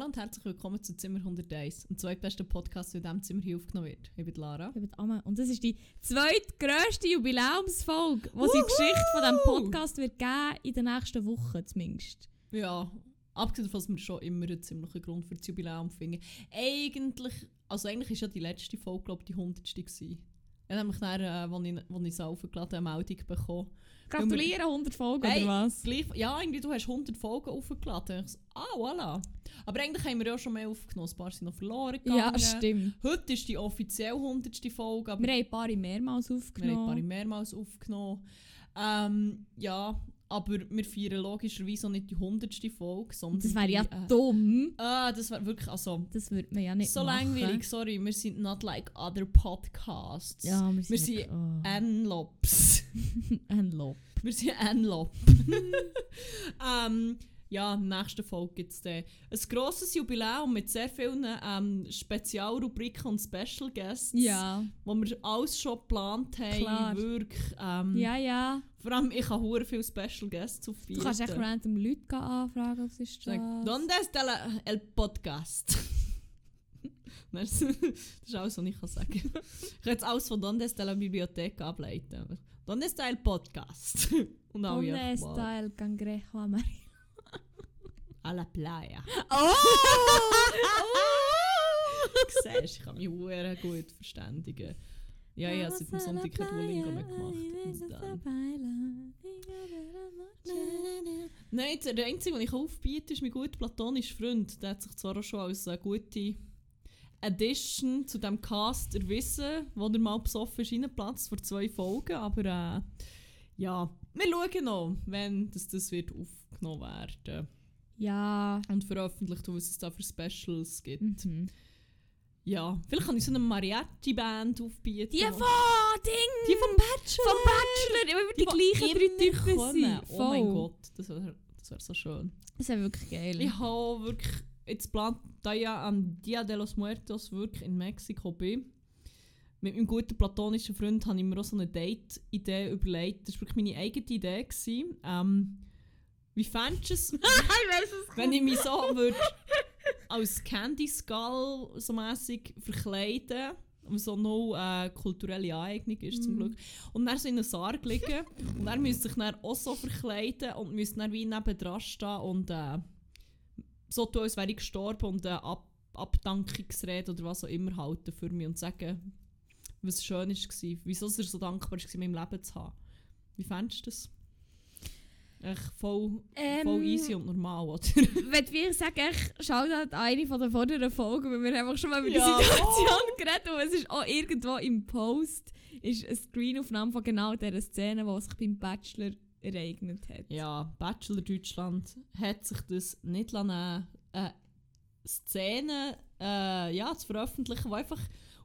Hallo und herzlich willkommen zu Zimmer 101, dem zweitbesten Podcast, der in diesem Zimmer hier aufgenommen wird. Ich bin Lara. Ich bin Amme. Und das ist die zweitgrösste Jubiläumsfolge, die es in der Geschichte von diesem Podcast wird geben, in den nächsten Wochen zumindest. Ja, abgesehen davon, dass wir schon immer einen ziemlichen Grund für das Jubiläum finden. Eigentlich, also eigentlich ist ja die letzte Folge, glaube ich, die 100. gewesen. Ich habe nämlich dann, äh, als ich, als ich es aufgeladen habe, eine Meldung bekommen. Gratuliere, 100 Folgen Hey, oder was? Gleich, ja, irgendwie, du hast 100 Folgen aufgeladen. Ich so, ah, voilà. Aber eigentlich haben wir ja schon mehr aufgenommen. Ein paar sind noch verloren gegangen. Ja, stimmt. Heute ist die offiziell 100. Folge, Wir haben ein paar mehrmals wir haben ein paar aufgenommen. mehrmals aufgenommen. Ähm, ja, aber wir feiern logischerweise auch nicht die 100. Folge, sondern Das wäre ja die, äh, dumm. Ah, das wäre wirklich, also, Das würde man ja nicht so machen. langweilig, sorry, wir sind not like other podcasts. Ja, wir sind... Wir sind oh. Enlops. Ein Lob. Wir sind Enlop. ähm, ja, in der nächsten Folge gibt es ein grosses Jubiläum mit sehr vielen ähm, Spezialrubriken und Special Guests, Ja. wo wir alles schon geplant haben. Klar. Wirklich. Ähm, Ja, ja. Vor allem, ich habe hure viele Special Guests aufbieten. Du kannst echt random Leute anfragen, was ist? Sag, ¿Dónde está la, el podcast? das ist alles, was ich kann sagen Ich kann jetzt alles von ¿Dónde está la biblioteca ableiten. ¿Dónde está el podcast? Und alle ¿Dónde einfach, wow. está el cangrejo amarillo? A la playa. Oh! Du siehst, ich kann mich hure gut verständigen. Ja, ja, seit dem Sonntag kein Duolingo mehr gemacht. Nein, der einzige, den ich aufbiete, ist mein guter platonischer Freund. Der hat sich zwar auch schon als eine gute Addition zu dem Cast erwiesen, wo er mal besoffen ist, reingeplatzt vor zwei Folgen. Aber äh, ja, wir schauen noch, wenn das, das wird aufgenommen werden Ja. und veröffentlicht, was es da für Specials gibt. Mhm. Ja, vielleicht kann ich so eine Mariachi-Band aufbieten. Die von Ding! die vom Bachelor! vom Bachelor! Ich will die, gleichen drei Typen. Oh mein. Gott, das wäre das wär so schön. Das wäre wirklich geil. Ich habe wirklich, jetzt plant, da ja am Dia de los Muertos wirklich in Mexiko bin, mit meinem guten platonischen Freund habe ich mir auch so eine Date-Idee überlegt. Das war wirklich meine eigene Idee. Gewesen. Ähm, wie fändest du es, ich weiß es wenn ich mich so würde als Candy Skull so mässig verkleiden was so noch äh, kulturelle Aneignung ist zum Mhm. Glück. Und dann so in einem Sarg liegen und er müsste sich dann auch so verkleiden und müsste dann wie nebendran stehen und äh, so tun, als wäre ich gestorben und eine Ab Abdankungsrede oder was auch immer halten für mich und sagen, was schön war, wieso er so dankbar war, in meinem Leben zu haben. Wie fändest du das? Echt voll, Ähm, voll easy und normal, oder? Wenn wir sagen, ich schaue halt eine von der vorderen Folgen, weil wir einfach schon mal über Ja. die Situation geredet haben. Es ist auch irgendwo im Post ist eine Screenaufnahme von genau dieser Szene, die sich beim Bachelor ereignet hat. Ja, Bachelor Deutschland hat sich das nicht lassen, äh, Szene äh, ja, zu veröffentlichen, die einfach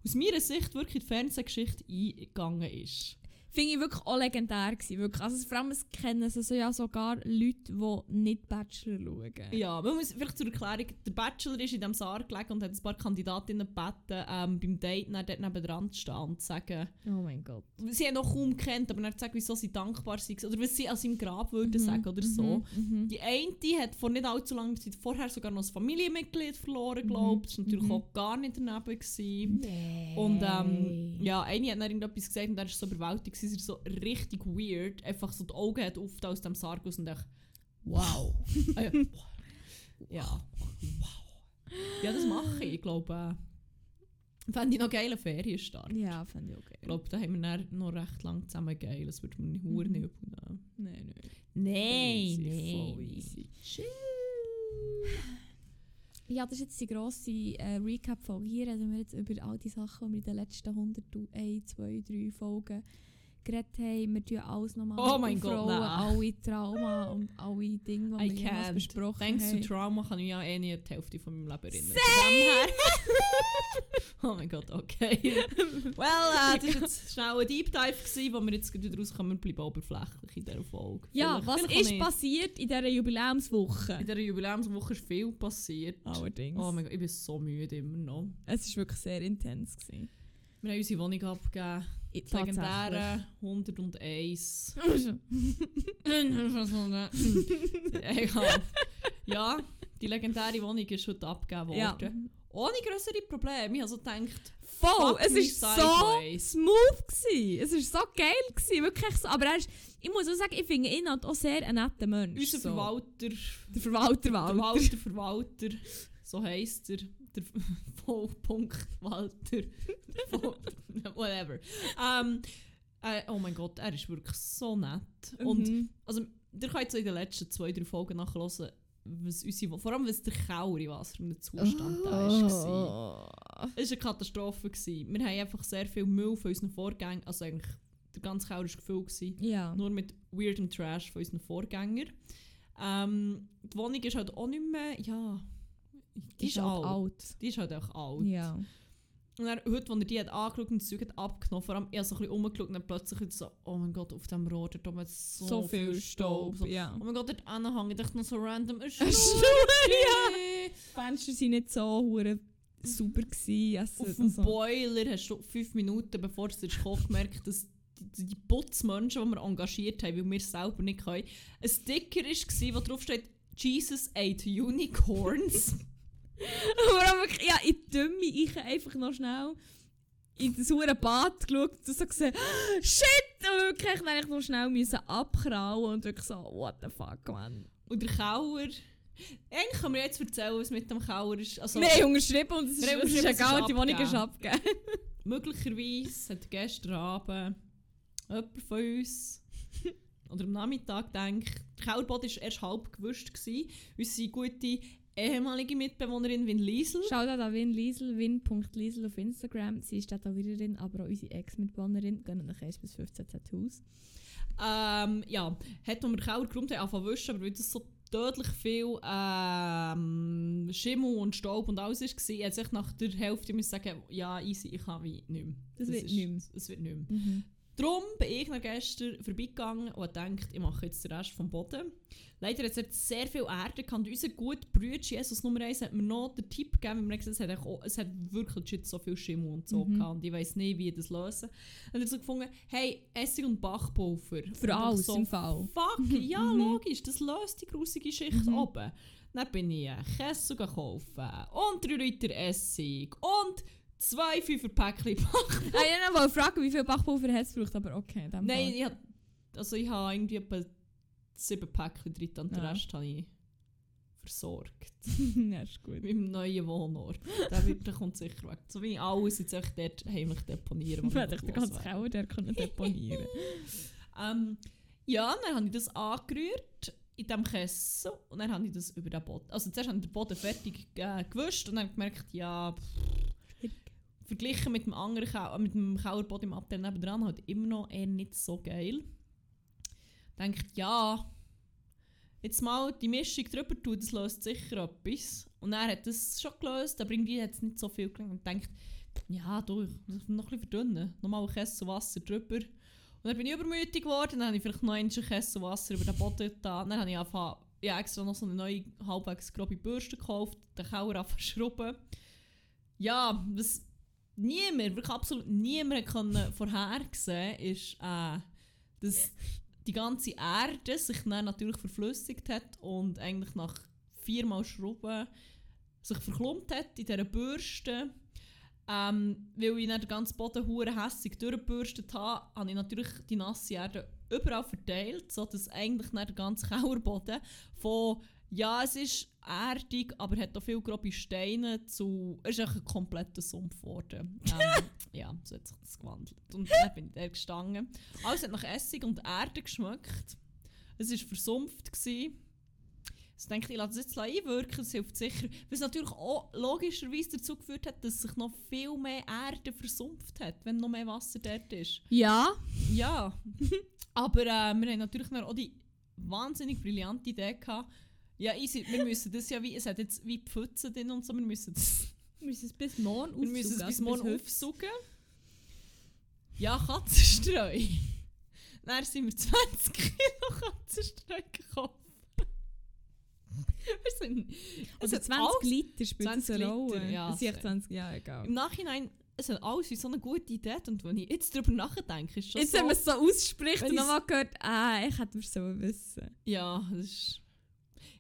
aus meiner Sicht wirklich in die Fernsehgeschichte eingegangen ist. Finde ich wirklich auch legendär gewesen, wirklich. Also vor allem es kennen es also ja sogar Leute, die nicht Bachelor schauen. Ja, man muss vielleicht zur Erklärung, der Bachelor ist in diesem Saal gelegen und hat ein paar Kandidatinnen gebeten, ähm, beim Date dann dort nebendran zu stehen und zu sagen, Oh mein Gott. sie haben noch kaum kennt, aber dann zu sagen, wieso sie dankbar sind oder was sie an seinem Grab würden Mhm, sagen oder so. Mhm. Die eine hat vor nicht allzu langer Zeit vorher sogar noch ein Familienmitglied verloren, glaube ich. Das war natürlich mhm. auch gar nicht daneben. Gewesen. Nee. Und ähm, ja, eine hat dann irgendetwas gesagt und er war so überwältigt, sie war so richtig weird. Einfach so die Augen hat oft aus dem Sarg aus und dachte, wow. ah, ja. ja, wow. Ja, das mache ich, ich glaube. Äh, Fände ich noch geile Ferienstart. Ja, fand ich okay. Ich glaube, da haben wir noch recht lang zusammen geil. Das würde mir nicht Mhm. nicht übel nehmen. Nein, nein. Nein, voll easy. Ja, das ist jetzt die grosse äh, Recap-Folge. Hier reden wir jetzt über all die Sachen, die wir in den letzten 101, 2, 3 Folgen geredet haben. Wir tun alles nochmal Oh mein Gott, nein. alle Trauma und alle Dinge, die I wir can't. besprochen Thanks haben. to Trauma kann ich ja eh nicht die Hälfte von meinem Leben erinnern. Her- oh mein Gott, okay. well, äh, das war jetzt schnell ein Deep Dive, gewesen, wo wir jetzt gerade wieder rauskommen. Wir bleiben oberflächlich in dieser Folge. ja, Vielleicht- was vielleicht ist passiert in dieser Jubiläumswoche? In dieser Jubiläumswoche ist viel passiert. Allerdings. Oh mein Gott, ich bin so müde immer noch. es war wirklich sehr intens. Gewesen. Wir haben unsere Wohnung abgegeben. Das legendäre 101. Egal. Ja, die legendäre Wohnung ist heute abgegeben Ja. worden. Ohne größere Probleme. Ich habe so gedacht, Voll, es ist so smooth gsi. Es ist so geil gsi, wirklich so. Aber er ist, ich muss auch sagen, ich finde ihn halt auch sehr ein netter Mensch. unser so. Verwalter, Der Verwalter, der Walter. Walter, Verwalter, so heisst er, der Vollpunkt Walter, Voll- whatever. Ähm, äh, oh mein Gott, er ist wirklich so nett. Und Mhm. also, ihr könnt so in den letzten zwei, drei Folgen nachhören, was unsere, vor allem was der Keller in was für einem Zustand da war. Oh. Es war eine Katastrophe. Gewesen. Wir haben einfach sehr viel Müll von unseren Vorgängern, also eigentlich der ganze Keller war gefüllt, Ja. nur mit weirdem Trash von unseren Vorgängern. Ähm, die Wohnung ist halt auch nicht mehr, ja, die ist, halt alt. Die ist halt auch alt. Ja. Und dann, heute, als er die hat angeschaut und das Zeug hat abgenommen, vor allem, habe so ein bisschen umgeschaut und dann plötzlich so, oh mein Gott, auf dem Rohr, da hat so, So, viel Staub. So, Ja. oh mein Gott, dort anhängen, ich dachte noch so random, ein Schnur, ja. Die Fenster waren nicht so hure super. Gewesen. Also, Auf dem also- Boiler hast du fünf Minuten, bevor es ist gekocht, gemerkt, dass die, die Putzmenschen, die wir engagiert haben, weil wir es selber nicht können, ein Sticker war, wo drauf steht, Jesus ate unicorns. Auch wirklich, ja, in die ich einfach noch schnell in das hure Bad geschaut und so gesehen, shit! Und wirklich dann eigentlich noch schnell müssen abkrauen und wirklich so, what the fuck, man. und der Kauer... Eigentlich können wir jetzt erzählen, was mit dem Kauer ist. Also, wir haben unterschrieben und es ist, es ist egal, die Wohnung ist abgegeben. möglicherweise hat gestern Abend jemand von uns oder am Nachmittag gedacht, der Kauerboden war erst halb gewischt. Gewesen. Unsere gute ehemalige Mitbewohnerin Win Liesel. Schaut an Win Liesel, win.liesel auf Instagram. Sie ist Tätowiererin, aber auch unsere Ex-Mitbewohnerin. Gehen nach 1 bis 15 Tattoos. Ähm, ja, hat, geräumt haben, angefangen zu wischen, aber weil das so tödlich viel ähm, Schimmel und Staub und alles war, hat sich nach der Hälfte müssen sagen, ja, easy, ich kann wie nicht mehr. Das wird ist- nicht mehr. Es wird nicht mehr. Darum bin ich noch gestern vorbeigegangen und gedacht, ich mache jetzt den Rest vom Boden. Leider hat es sehr viel Erde gehabt. und Unser guter Bruder Jesus Nummer 1 hat mir noch den Tipp gegeben, weil wir gesagt haben, es hat, es hat wirklich so viel Schimmel und so Mhm. gehabt und ich weiss nicht, wie ich das lösen. Dann hat er so gefunden, hey, Essig und Bachpulver. Und Für ich alles so, im Fall. Fuck, ja Mhm. logisch, das löst die grusige Schicht Mhm. oben. Dann bin ich Kessel gekauft und 3 Liter Essig und zwei Fünferpäckchen Bachpulver. Ah, ich wollte fragen, wie viel Bachpulver hat es gebraucht, aber okay. in dem Nein, Fall. ich hab, also ich habe irgendwie etwa sieben Päckchen drin und den Ja. Rest habe ich versorgt. ja, ist gut. Mit meinem neuen Wohnort. Der, wird, der kommt sicher weg. So wie ich alles jetzt echt dort heimlich deponieren. Ich hätte ich den ganzen. Keller der können deponieren. ähm, ja, dann habe ich das angerührt in diesem Kessel und dann habe ich das über den Boden. Also zuerst habe ich den Boden fertig äh, gewischt und dann gemerkt, ja, pff, verglichen mit dem anderen Kau mit dem Kauerboden im Abteil nebendran halt immer noch eher nicht so geil. Denkt, ja, jetzt mal die Mischung drüber tun, das löst sicher etwas. Und er hat das schon gelöst, aber irgendwie hat es nicht so viel gelangt. Und denkt, ja, du, ich muss noch ein bisschen verdünnen. Nochmal ein Kessel Wasser drüber. Und dann bin ich übermütig geworden, dann habe ich vielleicht noch einen Kessel Wasser über den Boden getan. Dann habe ich angefangen, ja, extra noch so eine neue, halbwegs grobe Bürste gekauft, den Kauer zu schrubben. Ja, was niemand, wirklich absolut niemand konnte vorhersehen, ist, äh, dass die ganze Erde sich dann natürlich verflüssigt hat und eigentlich nach viermal Schrubben sich verklumpt hat in dieser Bürste. Ähm, weil ich dann den ganzen Boden hure hässig durchgebürstet habe, habe ich natürlich die nasse Erde überall verteilt, sodass eigentlich dann der ganze Kauerboden von ja, es ist erdig, aber hat auch viele grobe Steine zu. Es ist ein kompletter Sumpf geworden. Ähm, ja, so hat sich das gewandelt. Und dann bin ich da gestanden. Alles hat nach Essig und Erde geschmeckt. Es war versumpft. Gewesen. Also denke ich, ich lasse das jetzt einwirken, das hilft sicher. Was natürlich auch logischerweise dazu geführt hat, dass sich noch viel mehr Erde versumpft hat, wenn noch mehr Wasser dort ist. Ja. Ja, aber äh, wir haben natürlich auch die wahnsinnig brillante Idee gehabt. Ja, easy, wir müssen das ja wie, es hat jetzt wie Pfützen drin und so, wir müssen das, Wir müssen es bis morgen wir müssen es bis morgen aufsaugen. Ja, Katzenstreu. Dann sind wir 20 Kilo Katzenstreu gekauft. wir sind, es Also hat 20 alles- Liter spielt 20 das eine Rolle. Liter, ja, Es sind echt so. 20, ja, egal. Im Nachhinein, es hat alles wie so eine gute Idee und wenn ich jetzt darüber nachdenke, ist schon Jetzt, so... wenn man es so ausspricht und nochmal gehört, ah, ich hätte es so wissen. Ja, das ist.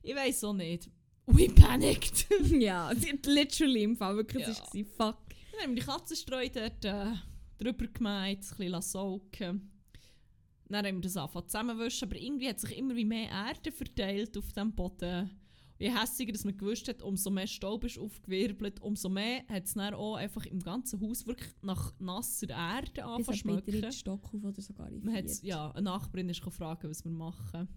Ich weiß auch nicht. we panicked. ja, literally im Fall wirklich, Ja. es war fuck. Dann haben wir die Katzenstreu dort äh, drüber gemeint, ein bisschen saugen Dann haben wir das angefangen zusammenwischen, aber irgendwie hat sich immer wie mehr Erde verteilt auf dem Boden. Je hässiger dass man gewusst hat, umso mehr Staub ist aufgewirbelt, umso mehr hat es dann auch einfach im ganzen Haus wirklich nach nasser Erde angefangen zu schmecken. Stock auf oder sogar in Man hat, vierten. ja, eine Nachbarin ist gefragt, was wir machen.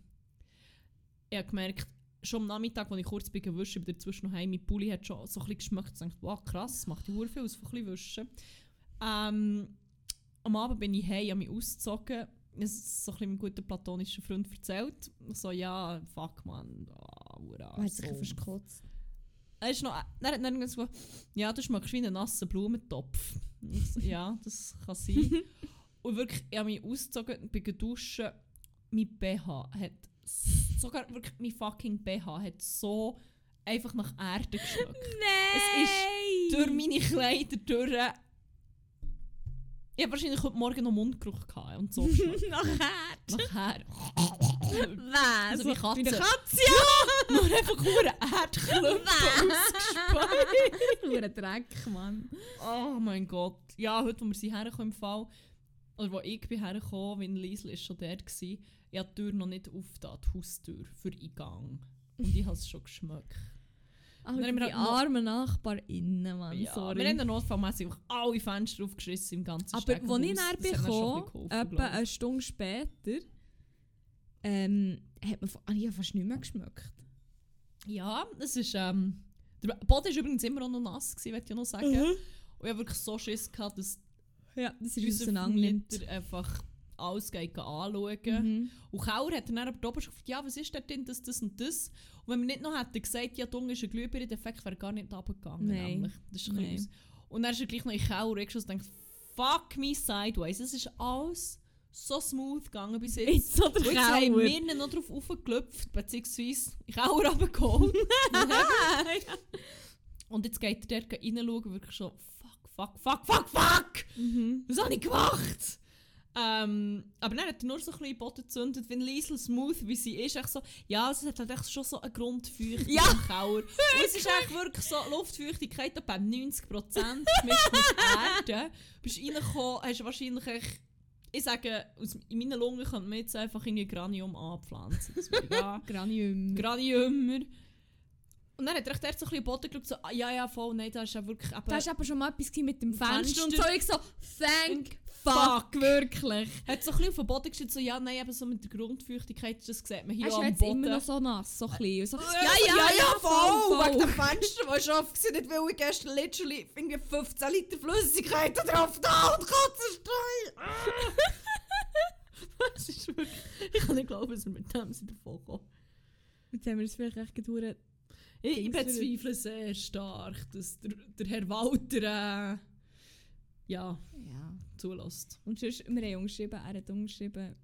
Ich habe gemerkt, schon am Nachmittag, als ich kurz bin gewischt, bin dazwischen noch heim, mein Pulli hat schon so ein bisschen geschmeckt. Ich dachte, wow, krass, macht die Hure viel aus von ein bisschen wischen. Ähm, am Abend bin ich heim, habe mich ausgezogen. Habe es so ein bisschen meinem guten platonischen Freund erzählt. So, ja, fuck man, ah, ura, Er hat sich gekotzt. Er ist noch, er hat dann gesagt, ja, du schmeckst wie einen nassen Blumentopf. So, ja, das kann sein. Und wirklich, ich habe mich ausgezogen, bin duschen. Mein BH hat, sogar wirklich mein fucking BH hat so einfach nach Erde geschmeckt. Nein! durch meine Kleider durch. Ich habe wahrscheinlich heute Morgen noch Mundgeruch gehabt und so geschmeckt. Nachher! Nachher. Was? Also wie Katze. Wie eine Katze? Nur einfach nur Erdklumpen ausgespeist. Nur ein Dreck, Mann. Oh mein Gott. Ja, heute, wo wir sie herkommen im Fall, oder wo ich bin hergekommen, wenn Liesl ist schon dort war, ich habe die Tür noch nicht aufgetan, die Haustür, für Eingang. Und ich habe es schon geschmeckt. Aber die halt armen NachbarInnen, Mann. Ja, sorry. wir haben dann notfallmässig alle Fenster aufgeschissen im ganzen Aber als ich näher geholfen, etwa eine Stunde später, ähm, hat man ah, fast nicht mehr geschmeckt. Ja, es ist. Ähm, der Boden war übrigens immer noch nass, gewesen, möchte ich noch sagen. Und ich habe wirklich so Schiss gehabt, dass Ja, das ist unser einfach alles geht anschauen. Mhm. Und Kauer hat dann aber oben gefragt, ja, was ist denn drin, das, das und das? Und wenn wir nicht noch hätten gesagt, ja, Dung ist ein Glühbirne-Defekt, wäre gar nicht runtergegangen. Nein. Nämlich. Das ist ein Nein. Und dann ist er gleich noch in Kauer reingeschossen und denkt, fuck me sideways. Es ist alles so smooth gegangen bis jetzt. Jetzt so der Und jetzt haben wir ihn noch drauf aufgeklopft, beziehungsweise in Kauer runtergeholt. Und jetzt geht er dort reinschauen, wirklich schon, fuck, fuck, fuck, fuck, fuck! Mhm. Was habe ich gemacht? Ähm, aber dann hat er nur so ein bisschen den Boden gezündet, wenn Liesl smooth wie sie ist. Echt so, ja, es hat halt echt schon so eine Grundfeuchtigkeit Ja, im Kauer. Und es ist echt wirklich so Luftfeuchtigkeit etwa 90% gemischt mit Erde. Bist reingekommen, hast wahrscheinlich echt, ich sage, aus, in meinen Lungen könnte man jetzt einfach irgendwie Granium anpflanzen. Ja, Granium. Granium. Und dann hat er echt so ein bisschen den Boden geschaut, so, ah, ja, ja, voll, nein, das ist ja wirklich... eben- Da war aber schon mal etwas mit dem Fenster. Fenster und so. Ich so, thank fuck, Fuck. wirklich. hat so ein bisschen auf den Boden geschützt, so, ja, nein, eben so mit der Grundfeuchtigkeit, das sieht man hier Hast am Boden. immer noch so nass, so klein? So, Wegen dem Fenster, das war offen, gewesen, nicht weil ich gestern literally irgendwie 15 Liter Flüssigkeit da drauf da und Katzenstreu. das ist wirklich... Ich kann nicht glauben, dass wir mit dem sind davon kommen. Jetzt haben wir es vielleicht echt gedauert. Ich, ich bezweifle sehr stark, dass der, der Herr Walter äh, ja, Ja. zulässt. Und sonst, wir haben umgeschrieben, er hat umgeschrieben.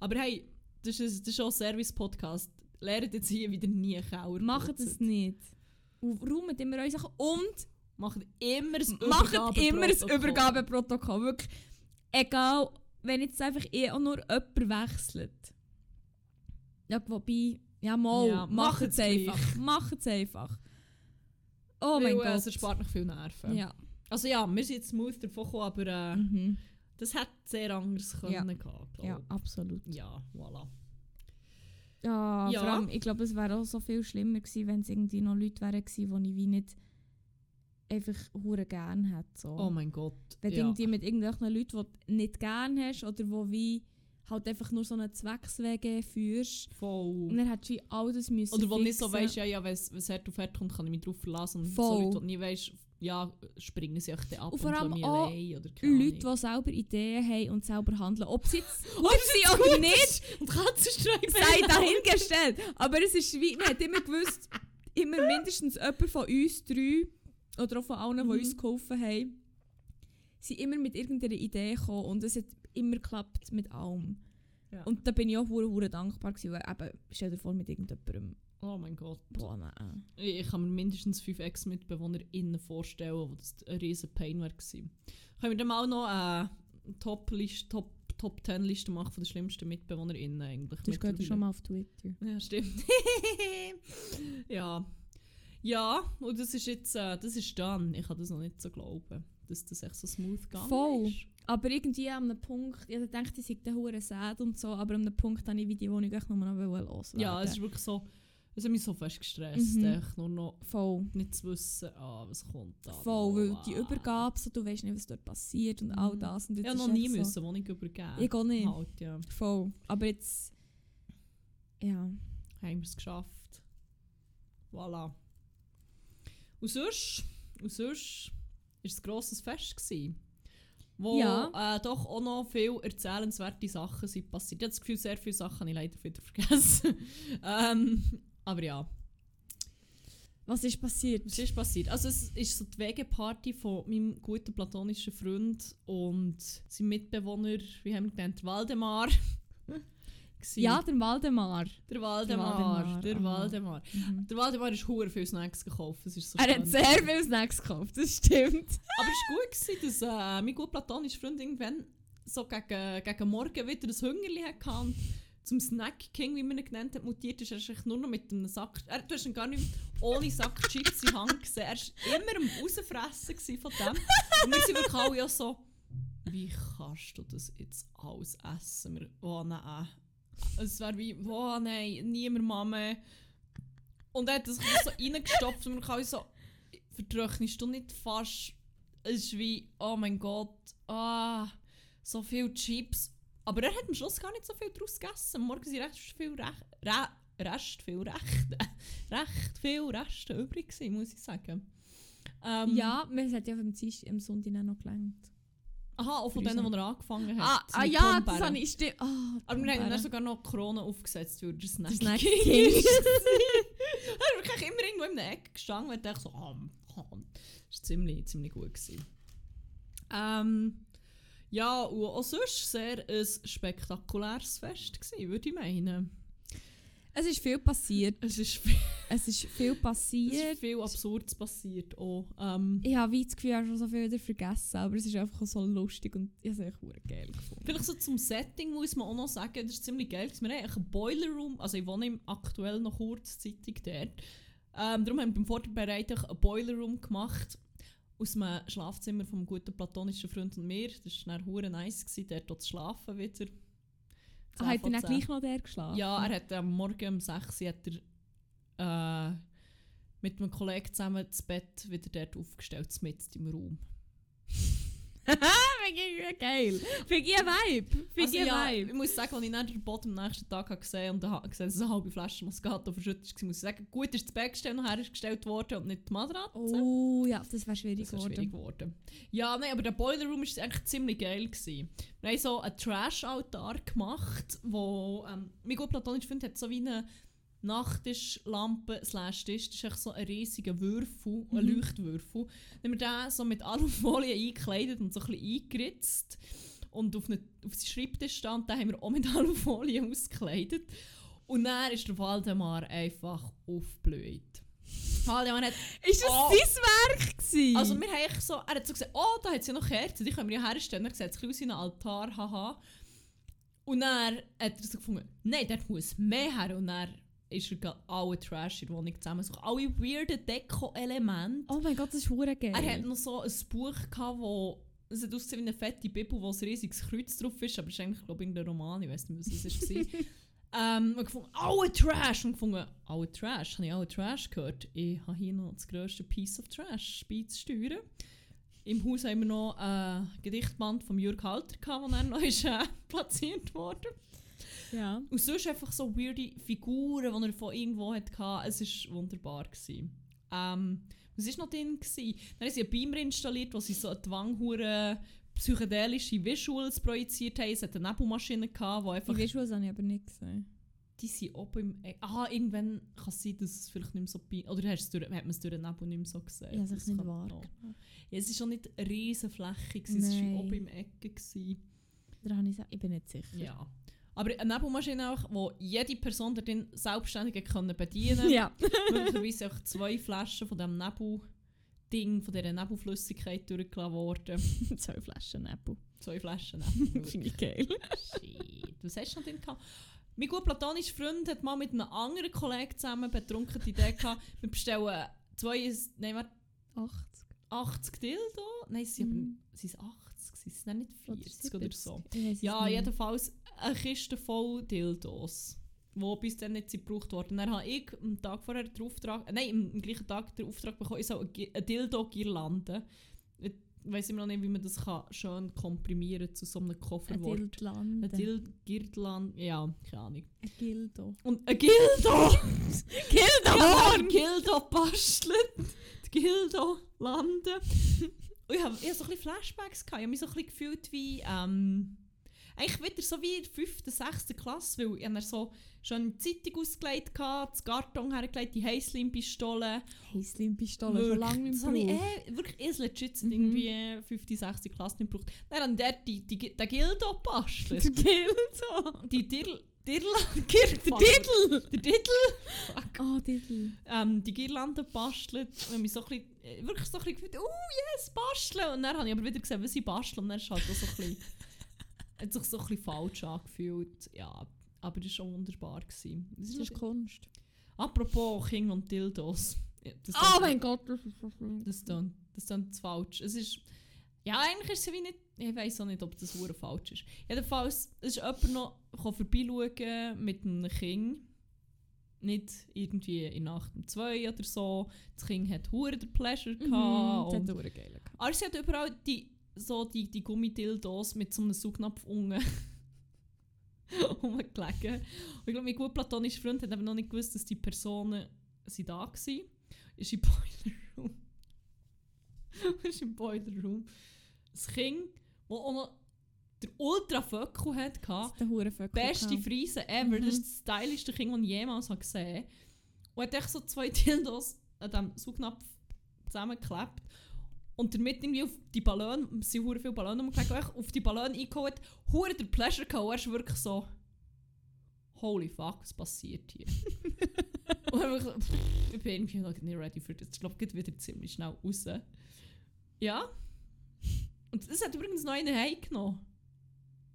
Aber hey, das ist, das ist auch ein Service-Podcast. Lernt jetzt hier wieder nie Kauer. Macht es nicht. Und räumt immer eure Sachen. Und Macht immer das macht immer das Übergabeprotokoll. Übergabeprotokoll. Wirklich. Egal, wenn jetzt einfach eh auch nur jemand wechselt. Ja, wobei, ja mal, Ja, macht's es einfach. Macht es einfach. Oh mein Weil, äh, Gott. Es erspart noch viel Nerven. Ja. Also ja, wir sind jetzt smooth davon gekommen, aber äh, Mhm. das hätte sehr anders können Ja. gehen, ja, absolut. Ja, voilà. Ja, Ja. vor allem, ich glaube, es wäre auch so viel schlimmer gewesen, wenn es irgendwie noch Leute wären gewesen, die ich wie nicht einfach hure gern hätte. So. Oh mein Gott. wenn du ja. irgendwie mit irgendwelchen Leuten, die du nicht gern hast oder wo wie halt einfach nur so einen Zweckswege führst und Voll. dann hättest du wie all das müssen Oder wo du nicht so fixen. weißt, ja, ja, wenn es hart auf hart kommt, kann ich mich drauf verlassen. Und Voll. so Leute, die nicht weißt, ja, springen sie euch dann ab Und vor allem mich auch Leute, die selber Ideen haben und selber handeln. Ob sie jetzt Ob sie oder nicht, Und Katzenstreu sei dahingestellt. Aber es ist wie, man hat immer gewusst, immer mindestens jemand von uns drei oder auch von allen, Mhm. die uns geholfen haben, sind immer mit irgendeiner Idee gekommen und es hat immer geklappt mit allem. Ja. Und da bin ich auch hure, hure dankbar gewesen, weil eben, stell dir vor, mit irgendjemandem, Oh mein Gott. boah, nein. Ich kann mir mindestens fünf Ex-MitbewohnerInnen vorstellen, wo das ein riesen Pain gewesen. Können wir dann mal noch eine Top-Liste, Top, Top 10 Liste machen von den schlimmsten MitbewohnerInnen eigentlich? Das geht schon mal auf Twitter. Ja, stimmt. ja. Ja, und das ist jetzt, äh, das ist dann. Ich kann das noch nicht so glauben, dass das echt so smooth gegangen Voll. ist. Aber irgendwie an einem Punkt, ich dachte, ich sei der hure sad und so, aber an einem Punkt habe ich wie die Wohnung echt nur noch loswerden. Ja, es ist wirklich so, es hat mich so fest gestresst, Mhm. echt nur noch voll. nicht zu wissen, ah, was kommt da. Voll, weil die. Übergabe, so, du weißt nicht, was dort passiert und all Mhm. das. Und Ich jetzt ist noch nie echt müssen Wohnung übergeben. Ich auch nicht. Halt, ja. Voll. Aber jetzt. Ja. haben wir es geschafft. Voilà. Und sonst, und sonst war es ein grosses Fest. Gewesen, wo Ja. äh, doch auch noch viele erzählenswerte Sachen sind passiert. Ich habe das Gefühl, sehr viele Sachen habe ich leider wieder vergessen. ähm, aber ja, Was ist passiert? was ist passiert? Also es ist so die Wegeparty von meinem guten platonischen Freund und seinem Mitbewohner, wie haben wir genannt, Waldemar. Gewesen. Ja, der Waldemar. der Waldemar. Der Waldemar. Mhm. Der Waldemar hat hure viele Snacks gekauft. Das ist so Er hat spannend. sehr viel Snacks gekauft, das stimmt. Aber es war gut, gewesen, dass äh, mein gut platonischer Freund irgendwann so gegen, gegen Morgen wieder ein Hungerli hatte. Zum Snack King, wie man ihn genannt hat, mutiert ist. Er ist nur noch mit einem Sack. Er, du hast ihn gar nicht ohne Sack Chips in Hand gesehen. Er war immer am Rausfressen von dem. Und wir sind wirklich alle so, wie kannst du das jetzt alles essen? Wir, oh nein. Es wäre wie, oh nein, niemand Mama. Und er hat das so reingestopft und wir alle so, vertrocknest du nicht fast? Es ist wie, oh mein Gott, ah, so viel Chips. Aber er hat am Schluss gar nicht so viel daraus gegessen. Morgen sind recht viel Rech Re Rest, viel Rechte, recht viel Reste übrig gewesen, muss ich sagen. Ähm, Ja, man hat ja am, Dienstag- am Sonntag noch gelangt. Aha, auch von denen, die er angefangen Ah, hat. ah mit ja, das habe ich. Stimmt. Ah, Aber wir haben dann sogar noch Krone aufgesetzt für den Snack. King. Er ist wirklich immer irgendwo in der Ecke gestanden und dachte so, ah, ah. Das war ziemlich, ziemlich gut. Gewesen. Ähm, ja, und auch sonst sehr ein spektakuläres Fest gewesen, würde ich meinen. Es ist viel passiert. Es ist viel, Es ist viel es passiert. ist viel Absurdes passiert auch. Ähm, Ich habe wie das Gefühl, ich habe schon so viel wieder vergessen, aber es ist einfach so lustig und ich habe es echt geil gefunden. Vielleicht so zum Setting muss man auch noch sagen, das ist ziemlich geil. Wir haben einen Boiler Room, also ich wohne aktuell noch kurzzeitig dort. Ähm, darum haben wir beim Vorbereiten einen Boiler Room gemacht. Aus einem Schlafzimmer vom guten platonischen Freund und mir. Das war dann nice, gewesen, dort zu schlafen wieder. Ah, hat er dann 10. gleich noch der geschlafen? Ja, er hat am Morgen um 6 Uhr hat er, äh, mit einem Kollegen zusammen das Bett wieder dort aufgestellt, mit im Raum. Finde ich geil. Finde ich ein Vibe. Finde Also ich ja, ein ich Vibe. muss sagen, als ich dann den Boden am nächsten Tag habe gesehen und habe gesehen, dass eine halbe Flasche Moscato verschüttet war, muss ich sagen, gut ist das Backstell noch hergestellt worden und nicht die Matratze. Oh ja, das wäre schwierig das geworden. schwierig geworden. Ja, nein, aber der Boiler Room war eigentlich ziemlich geil. Gewesen. Wir haben so einen Trash-Altar gemacht, wo ähm, mein gut platonischer Freund hat so wie eine Nachttischlampe slash Tisch, das ist echt so ein riesiger Würfel, ein Mhm. Leuchtwürfel. Dann haben wir den so mit Alufolie eingekleidet und so ein bisschen eingeritzt und auf, eine, auf seinen Schreibtisch stand, den haben wir auch mit Alufolie ausgekleidet. Und dann ist der Waldemar einfach aufgeblüht. Waldemar hat Ist das Oh. dein Werk gewesen? also wir haben so, er hat so gesagt, oh, da hat es ja noch Kerzen, die können wir ja herstellen. Er hat gesagt, es ein Altar, haha. Und dann hat er so gefunden, nein, dort muss mehr her. Und dann ist er gerade alle Trash in der Wohnung zusammensuchen. Alle weirden Deko-Elemente. oh mein Gott, das ist hure geil. Er hat noch so ein Buch gehabt, wo es hat ausgesehen wie eine fette Bibel, wo ein riesiges Kreuz drauf ist, aber es ist eigentlich, glaube ich, irgendein Roman, ich weiß nicht, was es war. ähm, und gefunden, alle Trash! Und gefunden, alle Trash? Habe ich alle Trash gehört? Ich habe hier noch das grösste Piece of Trash beizusteuern. Im Haus haben wir noch ein Gedichtband von Jürg Halter, gehabt, das dann noch ist, äh, platziert wurde. Ja. Und sonst einfach so weirde Figuren, die er von irgendwo hatte. Es war wunderbar. Gewesen. Ähm, was war noch drin? Gewesen? Dann haben sie einen Beamer installiert, wo sie so eine Twanghure psychedelische Visuals projiziert haben. Es hat eine Nebelmaschine, gehabt, wo einfach... Die Visuals habe ich aber nicht gesehen. Die sind oben im... Eck- Ah, irgendwann kann es sein, dass es vielleicht nicht mehr so... Oder hast durch, hat man es durch den Nebel nicht mehr so gesehen? Es Das nicht kann wahr. Ja, es war schon nicht eine riesen Fläche. gewesen, Es war oben im Ecke. Gewesen. Da habe ich, ich bin nicht sicher. Ja. Aber eine Nebelmaschine auch, wo jede Person da drin selbstständig können bedienen ja. möglicherweise auch zwei Flaschen von diesem Nebel Ding, von dieser Nebelflüssigkeit durchgelassen worden. zwei Flaschen Nebel. Zwei Flaschen Nebel. Finde ich geil. Shit, was hast du noch drin gehabt? Mein gut platonischer Freund hat mal mit einem anderen Kollegen zusammen betrunken die Idee gehabt, wir bestellen zwei, nein, 80. 80 Dildo? Nein, sie mm. sind 80? gewesen. Es sind nicht 40 oder, oder so. Ja, jedenfalls eine Kiste voll Dildos die bis dann nicht gebraucht wurden. Dann habe ich am Tag vorher den Auftrag, äh, nein, am gleichen Tag den Auftrag bekommen, ich soll eine Dildo-Girlande. Ich weiß immer noch nicht, wie man das kann, schön komprimieren zu so einem Kofferwort. Eine Dildlande. Eine Dild ja, keine Ahnung. Ein Gildo. Und ein Gildo! Gildo! Ja, Gildo bastelt. Gildo lande. Und ich habe ich hab so ein bisschen Flashbacks gehabt. Ich habe mich so ein bisschen gefühlt wie, ähm, eigentlich wieder so wie in der 5., 6. Klasse, weil ich habe so schon die Zeitung ausgelegt, hatte, das Karton hergelegt, die Heißlim-Pistole. Hey, Slim-Pistole, schon lange nicht Das habe ich mehr eh, wirklich erst legit Mhm. irgendwie 5., 6. Klasse nicht gebraucht. Dann haben der die, die, den Gildo gebastelt. Der Gildo! die Dirl... Dirl... Der Diddle! Der Diddle! Oh, Diddle. ähm, die Girlande bastelt und mich so ein bisschen, äh, wirklich so ein bisschen gefühlt, oh yes, basteln. Und dann habe ich aber wieder gesehen, was ich bastle und dann ist halt auch so ein bisschen, hat sich so ein bisschen falsch angefühlt. Ja, aber das war schon wunderbar. Gewesen. Das Das ist ist Kunst. Apropos King und Dildos. Das Oh mein Gott, das ist so schlimm. Das klingt, das klingt falsch. Es ist, ja, eigentlich ist es wie nicht, ich weiß auch nicht, ob das hure falsch ist. Jedenfalls, ist jemand noch vorbeischauen mit einem Kind. Nicht irgendwie in Nacht um zwei oder so. Das Kind hat hure den Pleasure gehabt. Mhm, und das hat geil gehabt. aber sie hat überall die, so die, die Gummidildos mit so einem Saugnapf unten rumgelegen. Und ich glaube, mein gut platonischer Freund hat aber noch nicht gewusst, dass die Personen sie da waren. Ist im Boiler Room. ist im Boiler Room. Das Kind, das auch noch der ultra Föckel hatte, Das ist der Hurenvöckel. beste Friese ever. Mhm. Das ist das stylischste Kind, das ich jemals habe gesehen habe. Und hat echt so zwei Dildos an diesem Saugnapf zusammengeklebt. Und damit irgendwie auf die Ballone, es sind viele Ballone rumgelegt, und echt auf die Ballone eingeholt, hure der Pleasure gehabt. Er ist wirklich so, holy fuck, was passiert hier? und dann wirklich, so, pff, ich bin irgendwie noch nicht ready für das. Ich glaube, geht wieder ziemlich schnell raus. Ja. Und das hat übrigens noch einen heimgenommen.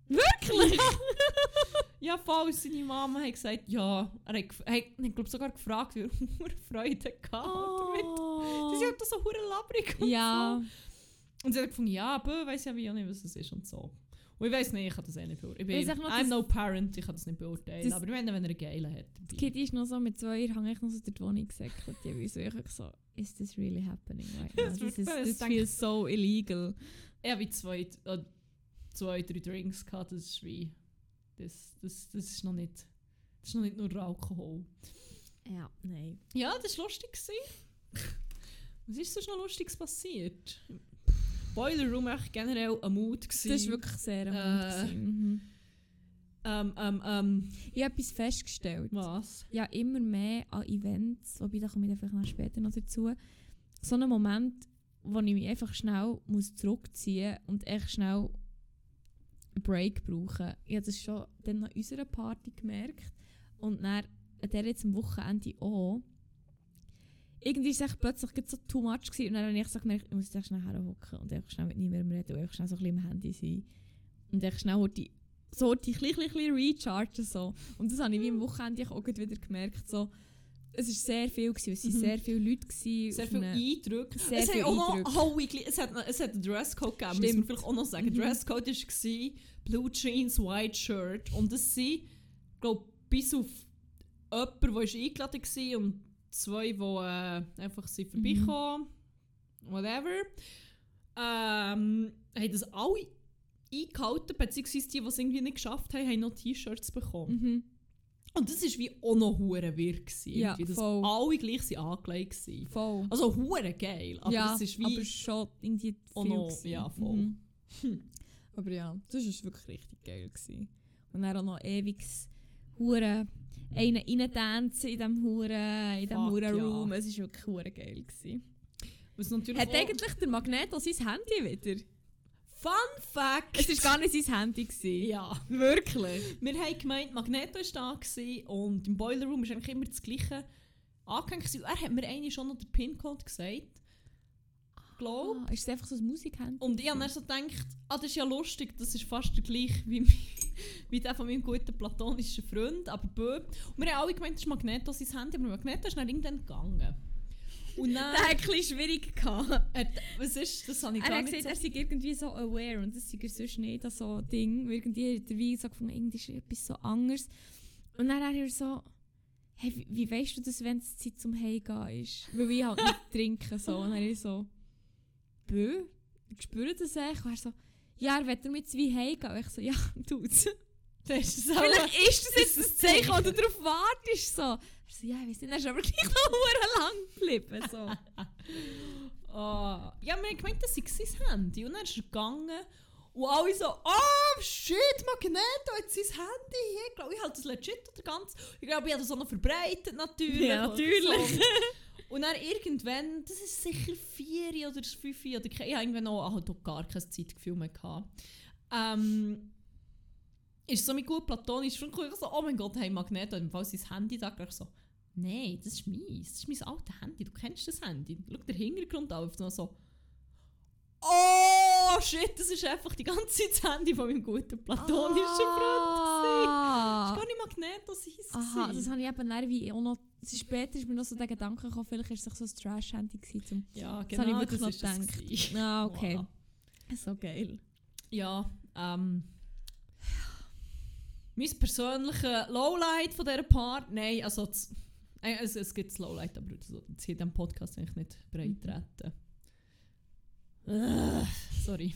Wirklich? Ja, voll. Seine Mama hat gesagt, ja, er hat, hat ich glaube sogar gefragt, wie er hure Freude hatte damit. Sie sind halt so hure labrig und Oh. Ja. so. Und sie hat gefunden, ja, aber weiß ja wie auch nicht, was es ist und so. Und ich weiß nicht, ich kann das eh nicht beurteilen. Ich Ich bin, sag noch, I'm das- no parent, ich kann das nicht beurteilen. Das- aber ich meine, wenn er einen geilen hat. Das Kind ist noch so mit zwei Jahren, ich noch so durch die Wohnung gesäckelt. Die haben so, ich hab so, is this really happening right now? Das This, is, this feels so illegal. Ich habe zwei, äh, zwei, drei Drinks gehabt, das ist wie... Das, das, das ist noch nicht... Das ist noch nicht nur Alkohol. Ja, nein. Ja, das war lustig. Was ist sonst noch Lustiges passiert? Boiler Room war generell ein Mut. Das ist wirklich sehr Äh, äh, mhm. Ähm, ähm, ähm, Ich habe etwas festgestellt. was? Ja, immer mehr an Events, wobei da komme ich vielleicht noch später noch dazu. So einen Moment, wo ich mich einfach schnell muss zurückziehen und echt schnell einen Break brauche. Ich habe das schon dann an unserer Party gemerkt und dann an der jetzt am Wochenende auch. Irgendwie war es plötzlich so too much gewesen. und dann habe ich so gemerkt, ich muss jetzt schnell herhocken und einfach schnell mit niemandem reden und einfach schnell so ein bisschen im Handy sein. Und echt schnell die so die klein, klein, klein rechargen so. Und das habe ich wie am Wochenende auch wieder gemerkt. So, es war sehr viel, gewesen, es waren Mhm. sehr viele Leute. Gewesen, Sehr auf viel einem- Eindrücke. Sehr es viel auch noch alle gleich- es hat, es hat einen Dresscode gegeben, muss man Stimmt. vielleicht auch noch sagen. Mhm. Dresscode war Blue Jeans, White Shirt. Und das sind, glaube bis auf jemanden, der eingeladen war und zwei, die äh, einfach sind Mhm. vorbeikommen. Whatever. Ähm, haben das alle eingehalten, beziehungsweise die, die es irgendwie nicht geschafft haben, haben noch T-Shirts bekommen. Mhm. Und das war wie auch noch hure wirr. Ja, dass voll. alle gleich sind angelegt waren. Voll. Also hure geil, aber ja, es ist wie aber schon irgendwie auch viel noch- ja, voll. Mhm. Aber ja, das war wirklich richtig geil. Gewesen. Und dann auch noch ewig Hure einen reintanzen in diesem Hure, in diesem Hure ja. Room. Es war wirklich hure geil. Gewesen. was natürlich Hat auch- eigentlich der Magneto sein Handy wieder? Fun Fact! Es war gar nicht sein Handy. Gewesen. ja. Wirklich? Wir haben gemeint, Magneto war da gewesen und im Boiler Room ist eigentlich immer das Gleiche angehängt. gewesen. Er hat mir eigentlich schon noch den PIN-Code gesagt. Glaub. Ah, ist es einfach so ein Musikhandy? Und ich habe dann so gedacht, ah, das ist ja lustig, das ist fast der gleiche wie, wie der von meinem guten platonischen Freund, aber bö. Und wir haben alle gemeint, das ist Magneto sein Handy, aber Magneto ist dann irgendwann gegangen. Und dann... hat ein bisschen schwierig. Hat, was ist, das habe ich Er gar hat nicht gesagt, so... er sei irgendwie so aware und das sei er sonst nicht an so Ding. Weil Irgendwie hat er wie gefunden, irgendwie ist etwas so anderes. Und dann hat er so, hey, wie, wie weißt du das, wenn es Zeit zum Heimgehen ist? Weil ich halt nicht trinke so. Und dann ist so, bö, ich spüre das echt. Und er so, ja, er will er mit zwei heimgehen. Und ich so, ja, tut's. Das ist. Vielleicht ist das jetzt das Zeichen, wo du darauf wartest. So. Er so, ja, ich nicht, er ist aber gleich noch lang geblieben. So. Ah, ja, wir haben gemeint, das sei sein Handy. Und dann ist er gegangen. Und alle so, oh shit, Magneto hat sein Handy hier. Ich glaube, ich halte das legit oder ganz. Ich glaube, ich habe das auch noch verbreitet natürlich. Ja, natürlich. So. Und dann irgendwann, das ist sicher vier oder fünf oder ich habe irgendwann auch, auch gar kein Zeitgefühl mehr gehabt. Ähm, ist so mit gut platonisch und ich so, oh mein Gott, hey Magneto, im Fall sein Handy da, ich so, nein, das ist meins, das ist mein altes Handy, du kennst das Handy. Schau den Hintergrund auf und so, oh shit, das ist einfach die ganze Zeit das Handy von meinem guten platonischen Freund. Das Ah. war gar nicht Magneto sein. Aha, das gewesen. habe ich eben dann wie auch noch. Später ist mir noch so der Gedanke gekommen, vielleicht ist es so ein Trash-Handy gewesen. Zum ja, Das habe ich genau, wirklich noch ist es gedacht. ah, okay. Voilà. So geil. Ja, ähm. Mein persönlicher Lowlight von dieser Part, nein, also das, äh, es, es gibt das Lowlight, aber das hier in diesem Podcast eigentlich nicht breit treten. Sorry.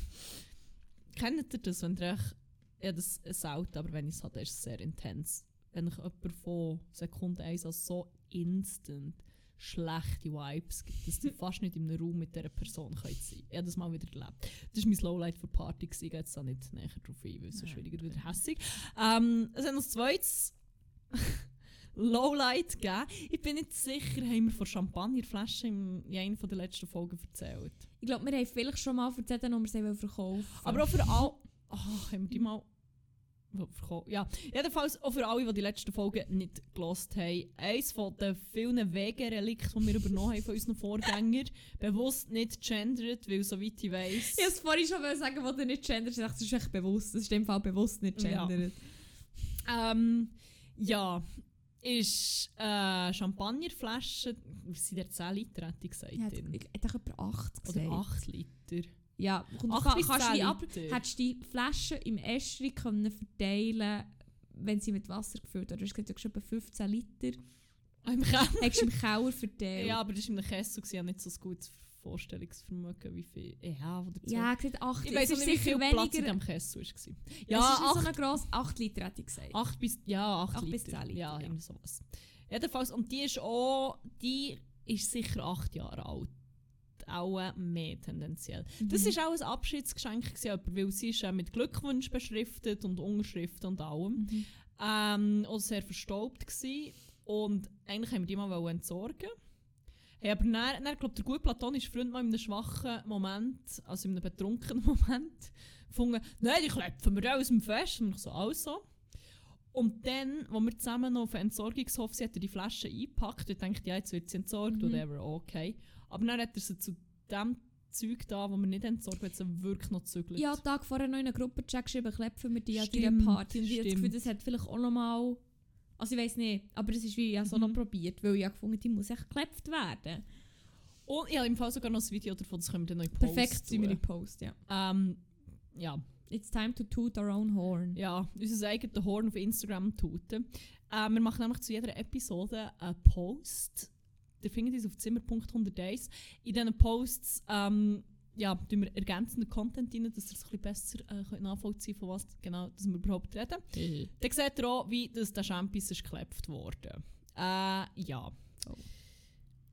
Kennt ihr das, wenn ihr echt, ja, das selten, aber wenn ich es dann ist es sehr intens. Wenn ich jemand von Sekunde 1 als so instant schlechte Vibes gibt, dass du fast nicht in einem Raum mit dieser Person sein könnt. Ich habe das mal wieder erlebt. Das war mein Lowlight für Party. gewesen. Ich gehe jetzt da nicht näher drauf ein, weil es so Nein, schwierig okay. wieder hässig. Ähm, es hat noch ein zweites Lowlight gegeben. Ich bin nicht sicher, haben wir von Champagnerflaschen in in einer der letzten Folgen erzählt. Ich glaube, wir haben vielleicht schon mal erzählt, ob wir sie verkaufen Aber auch für alle. Oh, haben wir die mal. Ja, jedenfalls auch für alle, die die letzten Folgen nicht gelost haben. Eines von den vielen Wegerelikten, die wir übernommen haben von unseren Vorgängern, bewusst nicht gendert, weil soweit ich weiss. Ich wollte vorhin schon sagen, wo du nicht gendert. Ich dachte, das ist echt bewusst. Das ist in dem Fall bewusst nicht Ja. gendert. Ähm, ja, ist äh, Champagnerflasche, was sind der 10 Liter, hätte ich gesagt. Ja, ich drin. hätte ich etwa 8 gesagt. Oder 8 Liter. Ja, kann, kannst ab, hättest du die Flaschen im Eschri können verteilen wenn sie mit Wasser gefüllt oder Du hast gesagt, du hast etwa 15 Liter. Ah, im Keller. Hättest du im Keller verteilt. Ja, aber das war in einem Kessel, ich habe nicht so ein gutes Vorstellungsvermögen, wie viel. Ja, oder. Ja, gesagt 8 ich weiß nicht, wie viel sicher Platz in weniger. diesem Kessel war. Ja, Ja, es ist nicht so acht, eine grosse, 8 Liter hätte ich gesagt. acht bis, ja, acht, Acht Liter. bis zehn Liter, Ja, ja. irgendwie sowas. Jedenfalls, und die ist auch, die ist sicher acht Jahre alt. Auch mehr tendenziell. Das Mhm. war auch ein Abschiedsgeschenk, gewesen, weil sie ist äh, mit Glückwunsch beschriftet und Unterschriften und allem. Mhm. Ähm, auch sehr verstaubt gsi und eigentlich haben wir die mal entsorgen. Hey, aber dann, dann glaube der gute platonische Freund mal in einem schwachen Moment, also in einem betrunkenen Moment, gefunden, nein, die klepfen wir aus dem Fest. Und ich so, also. Und dann, als wir zusammen noch auf den Entsorgungshof sind, hat er die Flasche eingepackt und dachte, ja, jetzt wird sie entsorgt, Mhm. whatever, okay. Aber dann hat er sie zu dem Zeug da, wo wir nicht entsorgt, sie wirklich noch gezügelt. Ja, Tag vorher noch in einen Gruppenchat geschrieben, klepfen wir die an deiner Party. Und ich habe das. Gefühl, das hat vielleicht auch noch mal... Also ich weiß nicht, aber das ist wie ich habe so Mhm. noch probiert, weil ich gefunden, die muss echt geklebt werden. Und ich habe im Fall sogar noch ein Video davon, das können wir dann noch in Post Perfekt, tun. sind wir in Post, ja. Ähm, ja, It's time to toot our own horn. ja, unser eigenes Horn auf Instagram tuten. Äh, wir machen nämlich zu jeder Episode einen Post. Ihr findet uns auf zimmer.101. In diesen Posts ähm, ja, tun wir ergänzenden Content rein, dass ihr es ein bisschen besser äh, könnt nachvollziehen von was genau dass wir überhaupt reden. Dann seht ihr auch, wie das der Champis geklebt wurde. Äh, ja. Oh.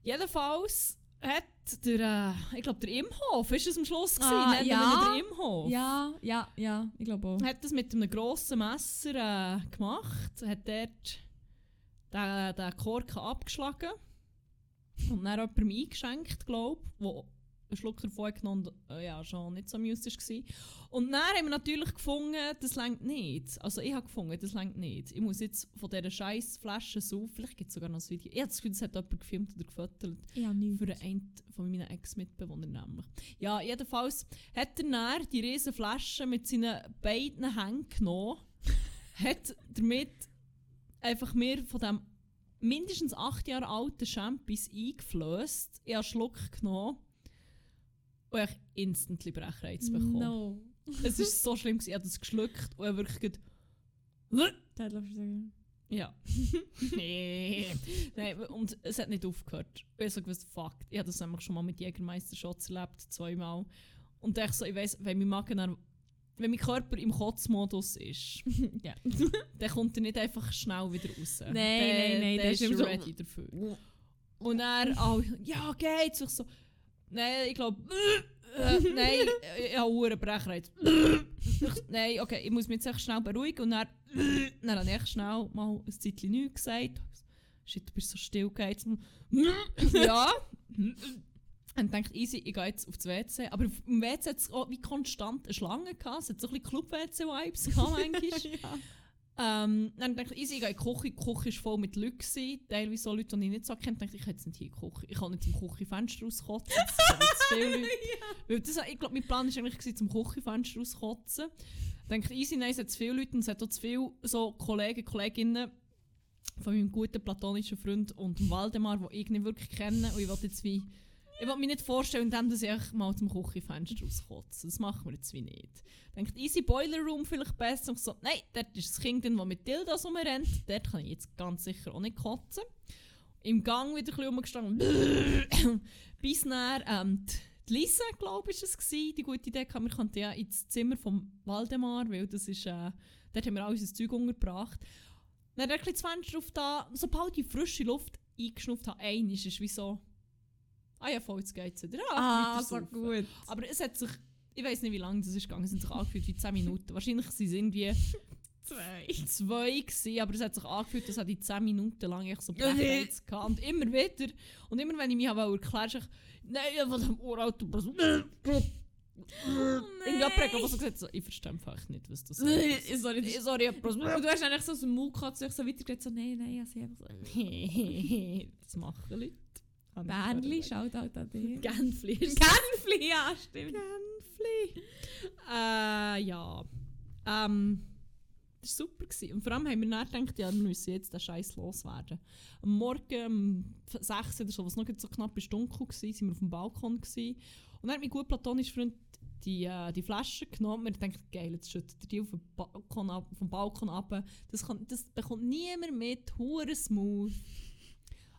Jedenfalls hat der, äh, ich glaube, der Imhof ist es am Schluss gewesen. Ah, nennen wir ja. der Imhof. Ja, ja, ja, ich glaube auch. Hat das mit einem grossen Messer äh, gemacht, hat dort den, den Korken abgeschlagen und dann jemandem eingeschenkt, glaube ich, einen Schluck davon genommen und äh, ja, schon nicht so amused war. Und dann haben wir natürlich gefunden, das längt nicht. Also ich habe gefunden, das längt nicht. Ich muss jetzt von dieser scheiß Flasche so, vielleicht gibt es sogar noch ein Video. Ich habe das Gefühl, das hat jemand gefilmt oder gefotogt. Ich habe nichts. Für einen von meinen Ex-Mitbewohnern nämlich. Ja, jedenfalls hat er dann die riesen Flasche mit seinen beiden Händen genommen, hat damit einfach mir von dem mindestens acht Jahre alten Champis eingeflößt. Ich habe einen Schluck genommen und ich instantly Brechreiz bekommen. No. Es war so schlimm, gewesen. ich habe das geschluckt und ich habe wirklich sagen. ja. nee. Nein, und es hat nicht aufgehört. Ich habe so gewusst, fuck, ich habe das nämlich schon mal mit Jägermeister-Shots erlebt, zweimal. Und ich so, ich weiss, wenn mein Magen dann, wenn mein Körper im Kotzmodus ist, Ja. dann kommt er nicht einfach schnell wieder raus. Nein, Der- nein, nein, der der ist ist immer so- ready dafür. Und er, oh, ja, geht's? Ich so, nein, ich glaube, äh, nein, ich habe einen Brechreiz. Ich- nein, okay, ich muss mich jetzt schnell beruhigen. Und dann, dann habe ich schnell mal ein Zeitchen nichts gesagt. Shit, du bist so still, geht's? ja. Und dachte, easy, ich gehe jetzt aufs WC. Aber auf dem WC hat es auch wie konstant eine Schlange gehabt. Es hat so ein bisschen Club-WC-Vibes gehabt manchmal. Ähm, dann dachte ich, easy, ich gehe in die Küche. Die Küche war voll mit Leuten. Gewesen. Teilweise so Leute, die ich nicht so kenne. ich, kann jetzt nicht hier in die Küche. Ich kann nicht zum Küchenfenster rauskotzen. Das sind zu viele Leute. Das, ich glaube, mein Plan war eigentlich, gewesen, zum Küchenfenster rauskotzen. Dann dachte ich, easy, nein, es hat zu viele Leute und es hat auch zu viele so Kollegen, Kolleginnen von meinem guten platonischen Freund und dem Waldemar, die ich nicht wirklich kenne. Und ich wollte jetzt wie... Ich wollte mich nicht vorstellen, indem dass ich mal zum Küchenfenster rauskotze. Das machen wir jetzt wie nicht. Ich dachte, easy Boiler Room vielleicht besser. Und so, nein, dort ist das Kind, das mit Dildos rumrennt. Dort kann ich jetzt ganz sicher auch nicht kotzen. Im Gang wieder ein bisschen. Bis dann, ähm, die- die Lisa, glaube ich, war es, die gute Idee hatte. Wir könnten ja ins Zimmer von Waldemar, weil das ist, äh, dort haben wir all unser Zeug untergebracht. Dann hat er ein das Fenster auf da, sobald ich frische Luft eingeschnupft habe, einmal ist es wie so, ah ja, voll, jetzt geht's wieder. Ah, weiter so gut. Aber es hat sich, ich weiß nicht, wie lange das ist gegangen, es hat sich angefühlt wie 10 Minuten. Wahrscheinlich waren es irgendwie Zwei. zwei gewesen, aber es hat sich angefühlt, dass die 10 Minuten lang ich so Brechreiz hatte. Und immer wieder, und immer wenn ich mich habe erklären wollte, nein, ich habe dem Urauto Irgendjemand hat gerade so gesagt, so, ich verstehe einfach nicht, was sagst. Nein, sorry, das Sorry, ich du hast eigentlich so aus dem Mund gehabt, so weitergeredet, so nein, nein, also einfach so. das machen Leute. Bernli, schaut halt an dich. Genfli. Genfli, ja, stimmt. Genfli. Äh, ja. Ähm, das war super. Gewesen. Und vor allem haben wir dann gedacht, ja, wir müssen jetzt den Scheiß loswerden. Am Morgen um 6 oder so, was noch so knapp ist dunkel war, sind wir auf dem Balkon. Gewesen. Und dann hat mein gut platonischer Freund die, äh, die Flasche genommen. Wir dachten, geil, jetzt schüttet er die auf den Balkon ab, vom Balkon ab. Das, kann, das bekommt niemand mit, hure smooth.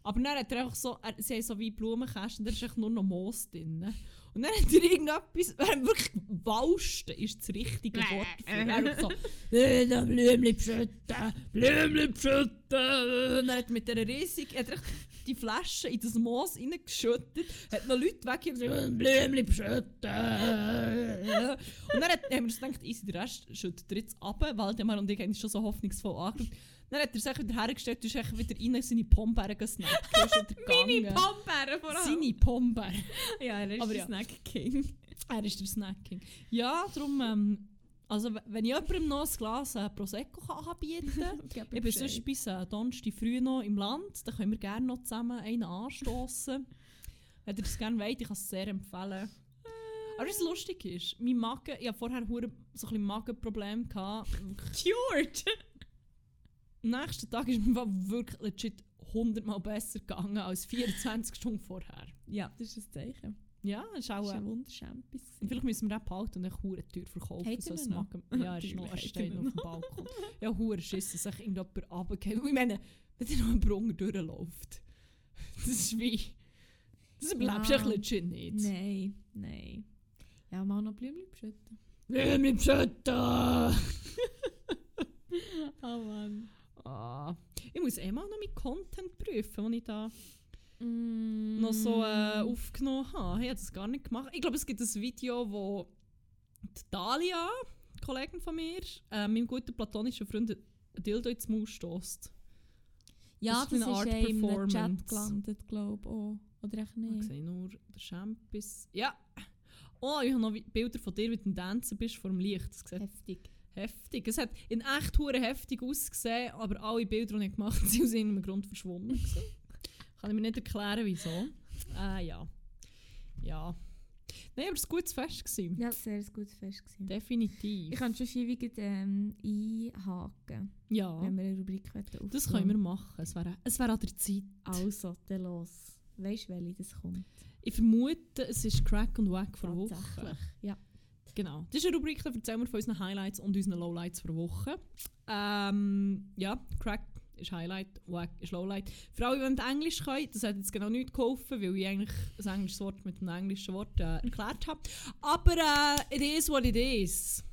Aber dann hat er einfach so, er, sie haben so wie Blumenkästen, da ist echt nur noch Moos drin. Und dann hat er irgendetwas, er hat wirklich Wausten ist das richtige Wort dafür. Er hat so, «Äh, Blümchen pschütten, Blümchen pschütten. Und dann hat er mit dieser riesig, hat er die Flasche in das Moos reingeschüttet, hat noch Leute weggegeben, Blümchen pschütten. Und dann hat, haben wir uns gedacht, easy, der Rest schüttet er jetzt ab, Waldemar und ich haben schon so hoffnungsvoll angeschaut. Dann hat er sich wieder hergestellt, ist echt wieder rein, seine Pombeeren gesnackt. Meine. Pombeeren vor allem. Seine Pombeeren. Ja, er ist Aber der ja. Snack King. Er ist der Snacking. Ja, darum, ähm, also wenn ich jemandem noch ein Glas äh, Prosecco kann anbieten kann, ich bin sonst bis äh, Donnerstag früh noch im Land, dann können wir gerne noch zusammen einen anstoßen. Wenn ihr das gerne wollt, ich kann es sehr empfehlen. Aber was lustig ist, mein Magen, ich hatte vorher so ein bisschen Magenproblem. Wirklich. Cured. Am nächsten Tag ist mir wirklich legit 100 Mal besser gegangen als 24 Stunden vorher. Ja, das ist ein Zeichen. Ja, das ist Das auch... ist Äh, ein Wunderschämpis. Vielleicht müssen wir den behalten und eine hure Tür verkaufen. Haten so ein noch? Ja, er ist noch, er steht wir noch auf dem Balkon. Ja, hure Schiss, dass sich irgendjemand runtergeht. Ich meine, wenn der noch einen Brunnen durchläuft, das ist wie... Das überlebst du Ja. legit nicht. Nein, nein. Ja, mal noch Blümchen beschütten. Blümchen schütten! Oh Mann. Ah, ich muss eh mal noch meinen Content prüfen, den ich da Mm. noch so äh, aufgenommen habe. Ich habe das gar nicht gemacht. Ich glaube, es gibt ein Video, wo die Dalia, die Kollegin von mir, äh, meinem guten platonischen Freund ein Dildo ins Maul stößt. Ja, das das ist ist, eine Art ja im Performance. Chat gelandet, glaube ich. Oh. Oder echt nicht? sehe ich nur der Champis. Ja! Oh, ich habe noch Bilder von dir, wie du tanzen bist vor dem Licht. Das sieht Heftig. Heftig. Es hat in echt hure heftig ausgesehen, aber alle Bilder, die ich gemacht habe, sind aus irgendeinem Grund verschwommen. gewesen. Kann ich mir nicht erklären, wieso. Äh, ja. Ja. Nein, aber es war ein gutes Fest. Gewesen. Ja, sehr ein gutes Fest gewesen. Definitiv. Ich kann schon schwierig ähm, einhaken, ja, wenn wir eine Rubrik aufnehmen das können wir machen. Es wäre es wär an der Zeit. Also, dann los. Weißt du, welche das kommt? Ich vermute, es ist Crack und Wack vor Woche. Tatsächlich. Ja. Genau. Das ist eine Rubrik, da erzählen wir von unseren Highlights und unseren Lowlights vor Woche. Ähm, ja, Crack ist Highlight, Wack ist Lowlight. Für alle, die nicht Englisch können, das hat jetzt genau nicht geholfen, weil ich eigentlich ein englisches Wort mit einem englischen Wort äh, erklärt habe. Aber äh, it is what it is.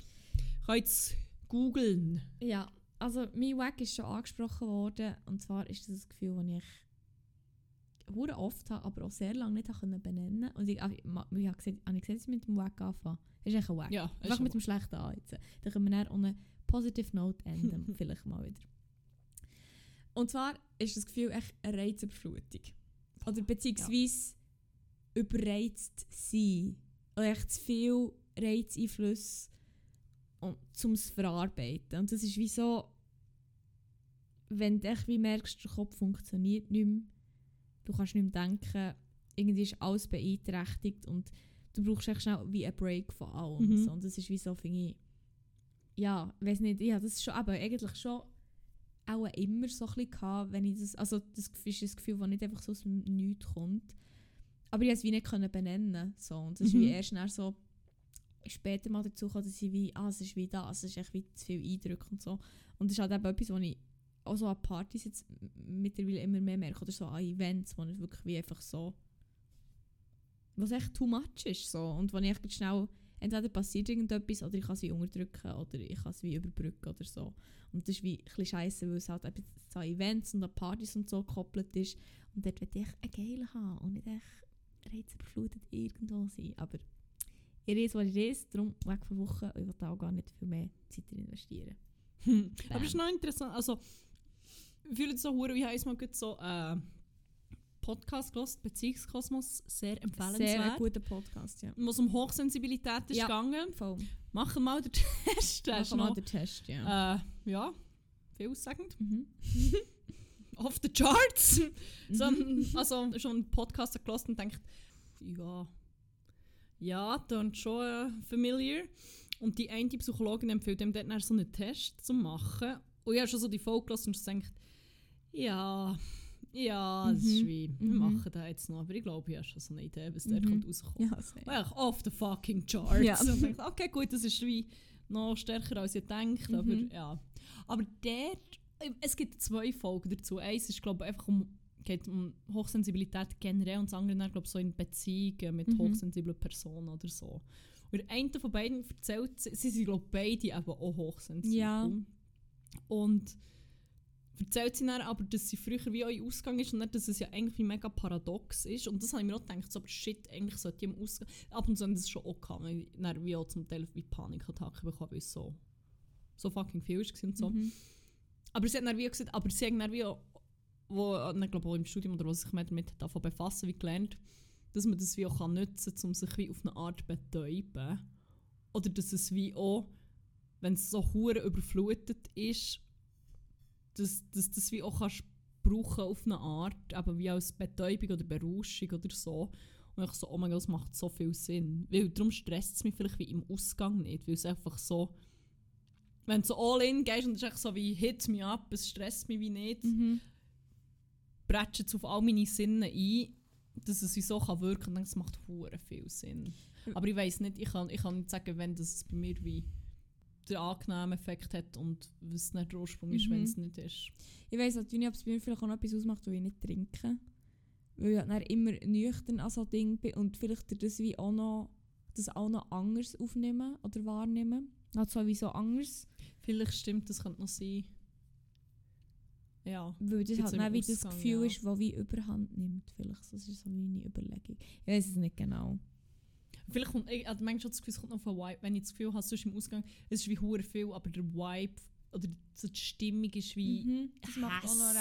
Kann jetzt googeln. Ja, also mein Wack ist schon angesprochen worden und zwar ist das ein Gefühl, das ich hure oft habe, aber auch sehr lange nicht habe können benennen Und ich, ich, habe gesagt, habe ich gesagt, dass ich mit dem Wack anfangen. Das ist echt ein Wack. Ja, mit dem schlechten an jetzt. Dann können wir dann positive note enden, vielleicht mal wieder. Und zwar ist das Gefühl echt eine Reizüberflutung. Oder beziehungsweise überreizt sein. Oder echt zu viel Reizeinfluss um, zum verarbeiten. Und das ist wie so, wenn du echt wie merkst, der Kopf funktioniert nicht mehr, du kannst nicht mehr denken, irgendwie ist alles beeinträchtigt und du brauchst echt schnell wie einen Break von allem. Mhm. So. Und das ist wie so, finde ich, ja, weiß nicht, ja, das ist schon, aber eigentlich schon auch immer so ein bisschen gehabt, wenn ich das, also das ist ein Gefühl, das nicht einfach so aus dem Nichts kommt. Aber ich konnte es wie nicht benennen. So. Und das ist Mhm. wie erst dann so später mal dazu gekommen, dass ich wie, ah, es ist wie das, es ist echt wie zu viel Eindruck und so. Und das ist halt eben etwas, was ich auch so an Partys jetzt mittlerweile immer mehr merke, oder so an Events, wo ich wirklich wie einfach so, was echt too much ist, so. Und wo ich echt schnell, entweder passiert irgendetwas, oder ich kann es wie unterdrücken, oder ich kann es wie überbrücken oder so. Und das ist wie ein scheisse, weil es halt eben so an Events und an Partys und so gekoppelt ist. Und dort will ich einen Geil haben und nicht echt reizüberflutet irgendwo sein. Aber ihr ist, was ihr ist, darum weg von Wochen. Ich will da auch gar nicht viel mehr Zeit investieren. Hm. Aber es ist noch interessant, also fühle es so hure, wie heißt man gut so äh, Podcast gehört, Beziehungskosmos, sehr Sehr empfehlenswert. guter Podcast, ja. Wo es um Hochsensibilität ist Ja. gegangen. Voll. Machen mal den Test. Machen wir noch, den Test, ja. äh, ja, vielaussagend. Mhm. Off the charts. so, Mhm. also schon einen Podcast gehört und denkt, ja, ja, dann schon äh, familiar. Und die eine Psychologin empfiehlt ihm dann so einen Test zu machen. Und ich habe schon so die Folge gehört und gedacht, ja, ja, das ist Mhm. wie, wir Mhm. machen das jetzt noch. Aber ich glaube, ich habe schon so eine Idee, was da Mhm. kommt rauskommen. Ja, sehr. Ja, off the fucking charts. Ja. Dachte, okay, gut, das ist wie noch stärker als denke. Aber Mhm. ja. Aber dort, es gibt zwei Folgen dazu. Eins ist, glaube ich, einfach um, geht um Hochsensibilität generell und das andere, dann, glaube ich, so in Beziehungen mit Mhm. hochsensiblen Personen oder so. Und der eine von beiden erzählt, sie sie sind, glaube ich, beide eben auch hochsensibel. Ja. Und erzählt sie dann aber, dass sie früher wie in Ausgang ist und nicht, dass es ja eigentlich wie mega paradox ist. Und das habe ich mir auch gedacht, so, aber shit, eigentlich sollte ich im Ausgang... Ab und zu haben das schon auch gehabt, weil ich dann wie auch zum Teil wie Panikattacken bekommen, weil es so, so fucking viel war und so. Mhm. Aber sie hat dann wie gesagt, aber sie haben dann wie auch, wo, äh, ich glaube auch im Studium oder was sich mehr damit davon befassen, wie gelernt, dass man das wie auch kann nutzen kann, um sich wie auf eine Art betäuben. Oder dass es wie auch, wenn es so hure überflutet ist, dass, dass das wie auch kannst brauchen auf eine Art, eben wie als Betäubung oder Berauschung oder so. Und ich so, oh mein Gott, das macht so viel Sinn. Weil darum stresst es mich vielleicht wie im Ausgang nicht, weil es einfach so, wenn du so all in gehst und es ist echt so wie hit me up, es stresst mich wie nicht, Mhm. bretscht es auf all meine Sinne ein, dass es wie so kann wirken dann, es macht hure viel Sinn. Aber ich weiß nicht, ich kann, ich kann nicht sagen, wenn das bei mir wie der angenehme Effekt hat und was nicht der Ursprung ist, Mhm. wenn es nicht ist. Ich weiss halt nicht, ob es bei mir vielleicht auch noch etwas ausmacht, weil ich nicht trinke. Weil ich halt dann immer nüchtern an so Dingen bin und vielleicht das wie auch noch, das auch noch anders aufnehmen oder wahrnehmen. Halt sowieso anders. Vielleicht stimmt, das könnte noch sein. Ja. Weil das halt dann wie das Gefühl ja. ist, das wie überhand nimmt. Vielleicht. Das ist so meine Überlegung. Ich weiß es nicht genau. Vielleicht kommt, ich habe manchmal das Gefühl, es kommt noch von Vibe. Wenn ich das Gefühl habe, sonst im Ausgang, es ist wie hure viel, aber der Vibe oder so die Stimmung ist wie Mhm, das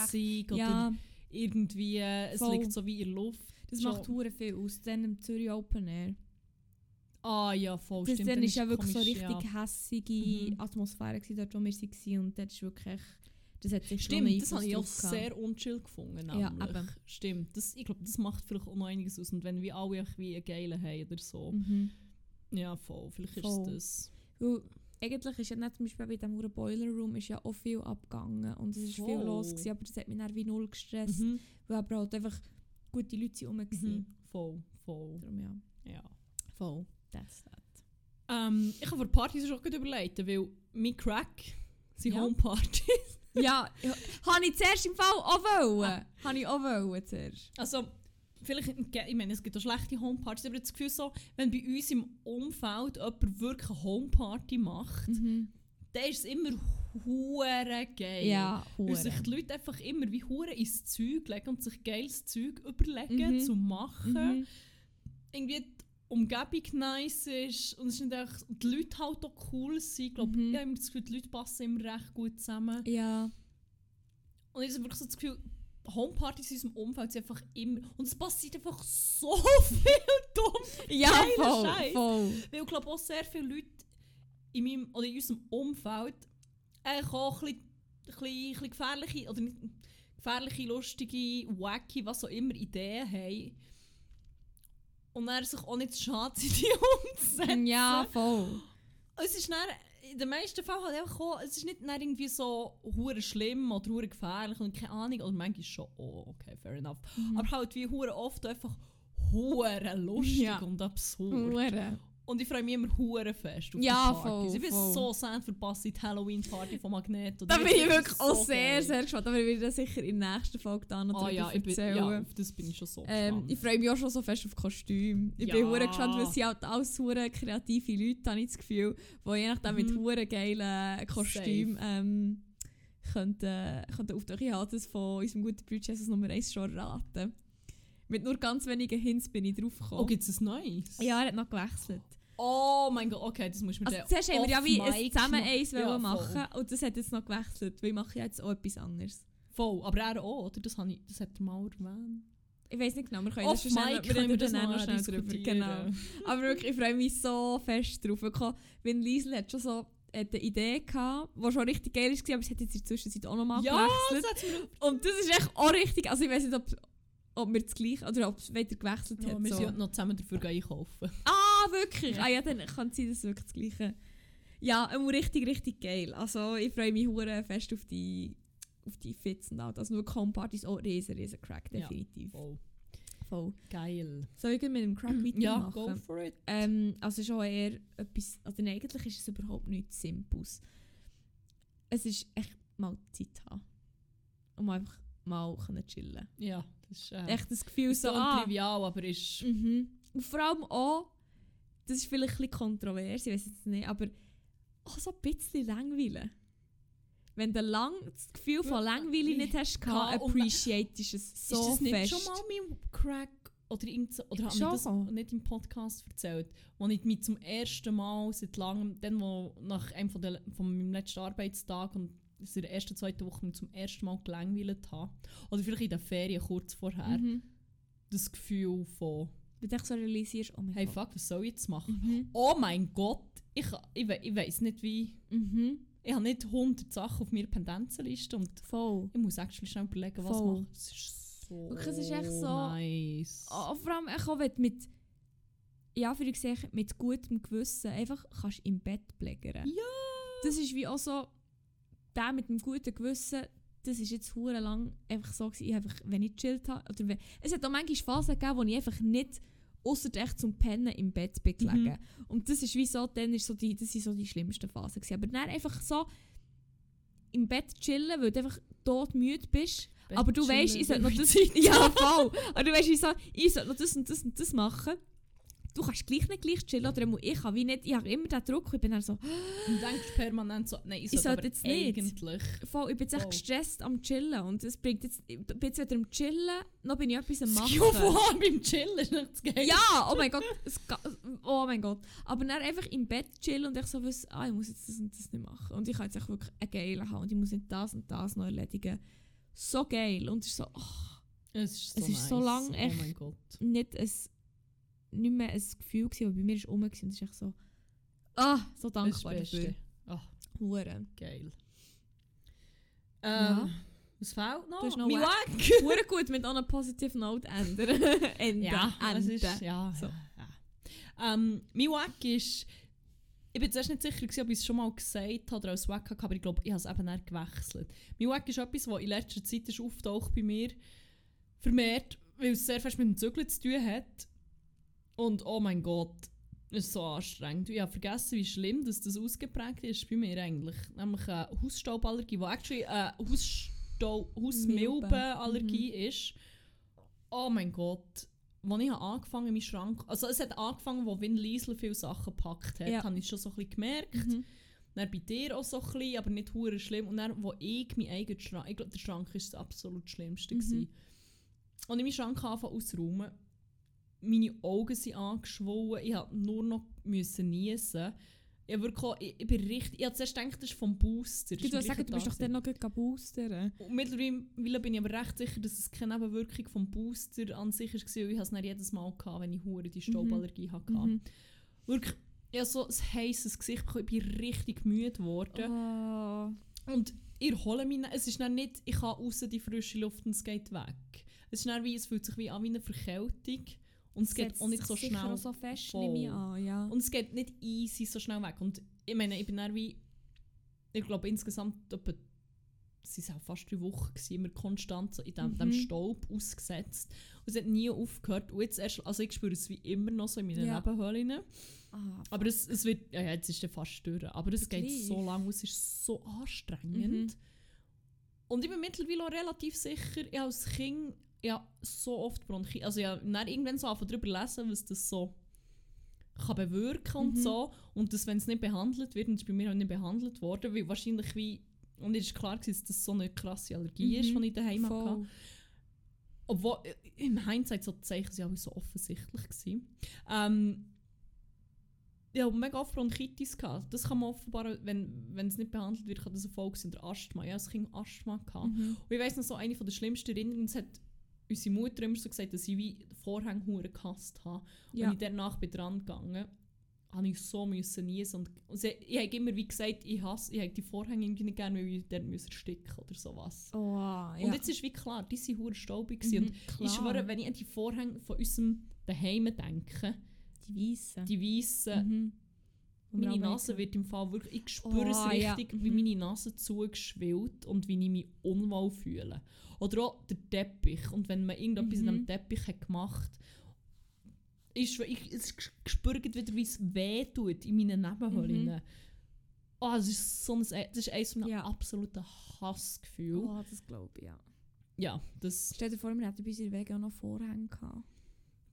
hässig oder Ja, irgendwie, äh, es Voll. liegt so wie in der Luft. das Schon. macht hure viel aus. Dann im Zürich Open Air. Ah ja, voll, Das, stimmt. dann ist ja wirklich so komisch, richtig ja. hässige Mhm. Atmosphäre gewesen, dort, wo wir waren. Und dort ist wirklich echt, Das hat sich Stimmt, das habe ich auch sehr unchill gefunden. Ja, nämlich. eben. Stimmt, das, ich glaube, das macht vielleicht auch noch einiges aus. Und wenn wir alle wie einen geilen haben oder so. Mhm. Ja, voll, vielleicht Voll. ist das. Weil eigentlich ist ja nicht zum Beispiel bei dem Boiler Room ist ja auch viel abgegangen und es ist viel los gewesen, aber das hat mich dann wie null gestresst, Mhm. weil aber halt einfach gute Leute rum waren. Mhm. Voll, voll. Darum ja, Ja. voll. That's that. Ähm, ich habe für Partys schon gut überlegt, weil mein Crack sind Ja. Homepartys. Ja, habe ich zuerst im Fall auch wollen. Habe ich auch wollen zuerst. Also, vielleicht, ich meine, es gibt auch schlechte Homepartys, aber das Gefühl so, wenn bei uns im Umfeld jemand wirklich eine Homeparty macht, Mhm. dann ist es immer hure geil. Ja, Weil sich hure. die Leute einfach immer wie hure ins Zeug legen und sich geiles Zeug überlegen, Mhm. zu machen. Mhm. Irgendwie Umgebung nice ist und es ist nicht einfach, die Leute halt auch cool sind. Ich glaube, Mhm. ich habe das Gefühl, die Leute passen immer recht gut zusammen. Ja. Und ich habe wirklich so das Gefühl, Homepartys in unserem Umfeld sind einfach immer. Und es passiert einfach so viel dumm. Ja, voll, Scheiß. voll. Weil ich glaube auch sehr viele Leute in, meinem, oder in unserem Umfeld äh, auch ein bisschen, ein bisschen gefährliche, oder nicht gefährliche, lustige, wacky, was auch immer Ideen haben. Und dann sich auch nicht zu schade sind, die umzusetzen. Ja, voll. Es ist dann, in den meisten Fällen halt einfach auch, es ist nicht dann irgendwie so hure schlimm oder hure gefährlich und keine Ahnung, oder manchmal schon, oh, okay, fair enough. Aber halt wie hure oft einfach hure lustig Ja. und absurd. Hure. Und ich freue mich immer hure fest auf Ja, die Partys. voll, ich bin voll. so sehr verpasst die Halloween-Party von Magnet. Da bin ich wirklich auch sehr, sehr gespannt. Aber ich werde das sicher in der nächsten Folge dann noch Ah ja, ich bin, erzählen. ja, auf das bin ich schon so Ähm, ich freue mich auch schon so fest auf Kostüm. Ich bin Ja. hure gespannt, weil sie halt alles hure kreative Leute, habe ich das Gefühl, die je nachdem mit Mhm. hure geilen Kostümen ähm, könnten, könnten auftauchen. Ich habe das von unserem guten Jesus Nummer 1 schon erraten. Mit nur ganz wenigen Hints bin ich drauf Oh, gekommen. gibt es ein neues? ja, er hat noch gewechselt. Oh mein Gott, okay, das muss man Also zuerst haben wir ja wie ein zusammen eins Ja, wollen voll. machen und das hat jetzt noch gewechselt, weil ich mache jetzt auch etwas anderes. Voll, aber er auch, oder? Das, ich, das hat er mal erwähnt. Ich weiß nicht genau, wir können Off das schon schnell, wir können wir das noch schnell diskutieren. Genau. Aber wirklich, ich freue mich so fest drauf. Wenn Liesel hat schon so hat eine Idee gehabt, die schon richtig geil war, aber sie hat jetzt in der Zwischenzeit auch nochmal Ja, gewechselt. das Und das ist echt auch richtig. Also ich weiß nicht, ob, ob wir das gleich oder ob es weiter gewechselt ja, hat. wir so. sind noch zusammen dafür einkaufen. Ah, wirklich? Ja. Ah ja, dann kann sie das wirklich das Gleiche. Ja, immer richtig, richtig geil. Also ich freue mich hure fest auf die auf die Fits und alles. Also nur Homepartys auch riesen, riesen Crack, Ja. definitiv. Voll. Voll. Geil. Soll ich mit dem Crack Ja, weitermachen? go for it. Ähm, also schon eher etwas, also nein, eigentlich ist es überhaupt nichts Simples. Es ist echt mal Zeit haben. Um einfach mal können chillen Ja, das ist äh, Echt das Gefühl so so, ah, trivial, aber ist... mhm. Und vor allem auch, das ist vielleicht ein bisschen kontrovers, ich weiß jetzt nicht, aber auch so ein bisschen langweilen. Wenn du lang das Gefühl von Langweile nicht hast, gehabt, und- appreciatest es so ist das nicht fest. schon mal mein Crack oder so, oder habe ich das nicht im Podcast erzählt, wo ich mich zum ersten Mal seit langem, dann wo nach einem von, der, von meinem letzten Arbeitstag und in der ersten, zweiten Woche mich zum ersten Mal gelangweilt habe, oder vielleicht in den Ferien kurz vorher, Mhm. das Gefühl von, Wenn du so realisierst, oh mein hey Gott. fuck, was soll ich jetzt machen? Mhm. Oh mein Gott, ich, ich, ich weiß nicht wie, Mhm. ich habe nicht 100 Sachen auf meiner Pendenzenliste und Voll. ich muss actually schnell überlegen, was Voll. machen. Es ist so Wirklich, es ist echt so- nice. Oh, vor allem auch, wenn du mit, ja, für gesagt, mit gutem Gewissen einfach kannst im Bett plägern. Ja! Das ist wie auch so, der mit dem guten Gewissen, das ist jetzt hure lang einfach so gewesen, ich einfach, wenn ich chillt habe, oder wenn, es hat auch manchmal Phasen gegeben, wo ich einfach nicht ausser echt zum Pennen im Bett bin gelegen. Mhm. Und das ist wie so, dann ist so die, das sind so die schlimmsten Phasen gewesen. Aber dann einfach so im Bett chillen, weil du einfach todmüde bist, aber du weißt, ich sollte noch das. Ja, voll. Aber du weißt, ich, so, ich sollte noch das und das und das machen. Du kannst gleich nicht gleich chillen. Oder ich habe wie nicht. Ich habe immer den Druck. Ich bin dann so, Und denkst permanent so, nein, ich Ich sollte jetzt nicht. eigentlich. voll, ich bin jetzt echt gestresst am Chillen. Und es bringt jetzt. Ich bin jetzt wieder am Chillen, noch bin ich etwas am Machen. Gefühl beim Chillen ist nicht das Geil. Ja, oh mein Gott. Oh mein Gott. Aber dann einfach im Bett chillen und ich so wissen, ah, ich muss jetzt das und das nicht machen. Und ich kann jetzt echt wirklich einen geilen haben und ich muss nicht das und das noch erledigen. So geil. Und es ist so, oh, Es ist so, Es ist so nice. lang echt- Oh mein Gott. nicht, ein, nicht mehr ein Gefühl gewesen, das bei mir ist rum war. Und es ist echt so, ah, so Das ist das dankbar dafür. Ach, Hure. geil. Ähm, Ja. Was fehlt noch? Du hast noch Mein Wack. Hure gut mit einer Positive Note ändern. Ende. Ja, Ende. ist, ja, So. ja, ja. Ähm, mein Wack ist... Ich bin zuerst nicht sicher, gewesen, ob ich es schon mal gesagt habe oder als Wack hatte, aber ich glaube, ich habe es eben dann gewechselt. Mein Wack ist etwas, was in letzter Zeit ist auftaucht bei mir vermehrt, weil es sehr fest mit dem Zügeln zu tun hat. Und oh mein Gott, es ist so anstrengend. Ich habe vergessen, wie schlimm dass das ausgeprägt ist bei mir eigentlich. Nämlich eine Hausstauballergie, die actually eine Hausstau Hausmilbenallergie ist. Oh mein Gott. Als ich habe angefangen in meinen Schrank... Also es hat angefangen, wo Win Liesel viele Sachen gepackt hat, Ja. habe ich schon so ein bisschen gemerkt. Mhm. Dann bei dir auch so ein bisschen, aber nicht hure schlimm. Und dann, wo ich meinen eigenen Schrank... Ich glaube, der Schrank war das absolut Schlimmste. Mhm. gewesen. Und ich meinen Schrank angefangen auszuräumen, meine Augen sind angeschwollen, ich musste nur noch müssen niesen. Ich, wirklich, auch- ich, ich bin richtig... Ich habe zuerst gedacht, das ist vom Booster. Ich würde sagen, du bist doch dann noch gut boostern. Und mittlerweile bin ich aber recht sicher, dass es keine Nebenwirkung vom Booster an sich war. weil Ich habe es dann jedes Mal, gehabt, wenn ich hure die Stauballergie hatte. Mhm. Wirklich, ich habe so ein heißes Gesicht bekommen. Ich bin richtig müde geworden. Oh. Und ich erhole mich. Es ist dann nicht, ich kann raus die frische Luft und es geht weg. Es ist dann wie, es fühlt sich wie an wie eine Verkältung. Und es geht auch nicht so schnell. so fest, an, ja. Und es geht nicht easy so schnell weg. Und ich meine, ich bin dann wie, ich glaube insgesamt etwa, es waren auch fast drei Wochen, gewesen, immer konstant so in dem, dem Mhm. Staub ausgesetzt. Und es hat nie aufgehört. Und jetzt erst, also ich spüre es wie immer noch so in meinen Ja. Nebenhöhlen. Ah, Aber es, es wird, ja, ja, jetzt ist der fast durch. Aber es geht so lange, es ist so anstrengend. Mhm. Und ich bin mittlerweile auch relativ sicher, ich als Kind ja, so oft Bronchitis, also ja, dann irgendwann so angefangen darüber lesen, was das so kann bewirken und Mhm. so. Und dass, wenn es nicht behandelt wird, und es ist bei mir auch nicht behandelt worden, weil wahrscheinlich wie, und es ist klar gewesen, dass das so eine krasse Allergie ist, Mhm. die ich daheim hatte. Voll. Obwohl, äh, im Hindsight so die Zeichen sind auch so offensichtlich gewesen. Ähm, ich habe mega oft Bronchitis gehabt. Das kann man offenbar, wenn, wenn es nicht behandelt wird, kann das eine Folge sein. Oder Asthma. Ja, das Kind Asthma gehabt. Mhm. Und ich weiss noch so, eine von der schlimmsten Erinnerungen, es hat unsere Mutter immer so gesagt, dass ich wie Vorhänge hure gehasst habe. Ja. Und ich danach bin dran gegangen, habe ich so müssen niesen. Und, und sie, ich habe immer wie gesagt, ich hasse, ich habe die Vorhänge irgendwie nicht gerne, weil ich dort müssen ersticken oder sowas. Oh, ja. Und jetzt ist wie klar, die waren hure staubig. Mhm. Und ich klar. schwöre, wenn ich an die Vorhänge von unserem Daheim denke, die Weißen. die weißen, Mhm. Meine Nase wird im Fall wirklich, ich spüre es Oh, ja. richtig, wie Mhm. meine Nase zugeschwillt und wie ich mich unwohl fühle. Oder auch der Teppich. Und wenn man irgendetwas Mhm. an dem Teppich hat gemacht ist, ich, ich spüre wieder, wie es weh tut in meinen Nebenhöhlen. Mhm. Oh, das ist so ein, das ist eines meiner Ja. absoluten Hassgefühle. Oh, das glaube ich, ja. Ja, das, Stell dir vor, wir hätten bei uns in der Wege auch noch Vorhänge gehabt.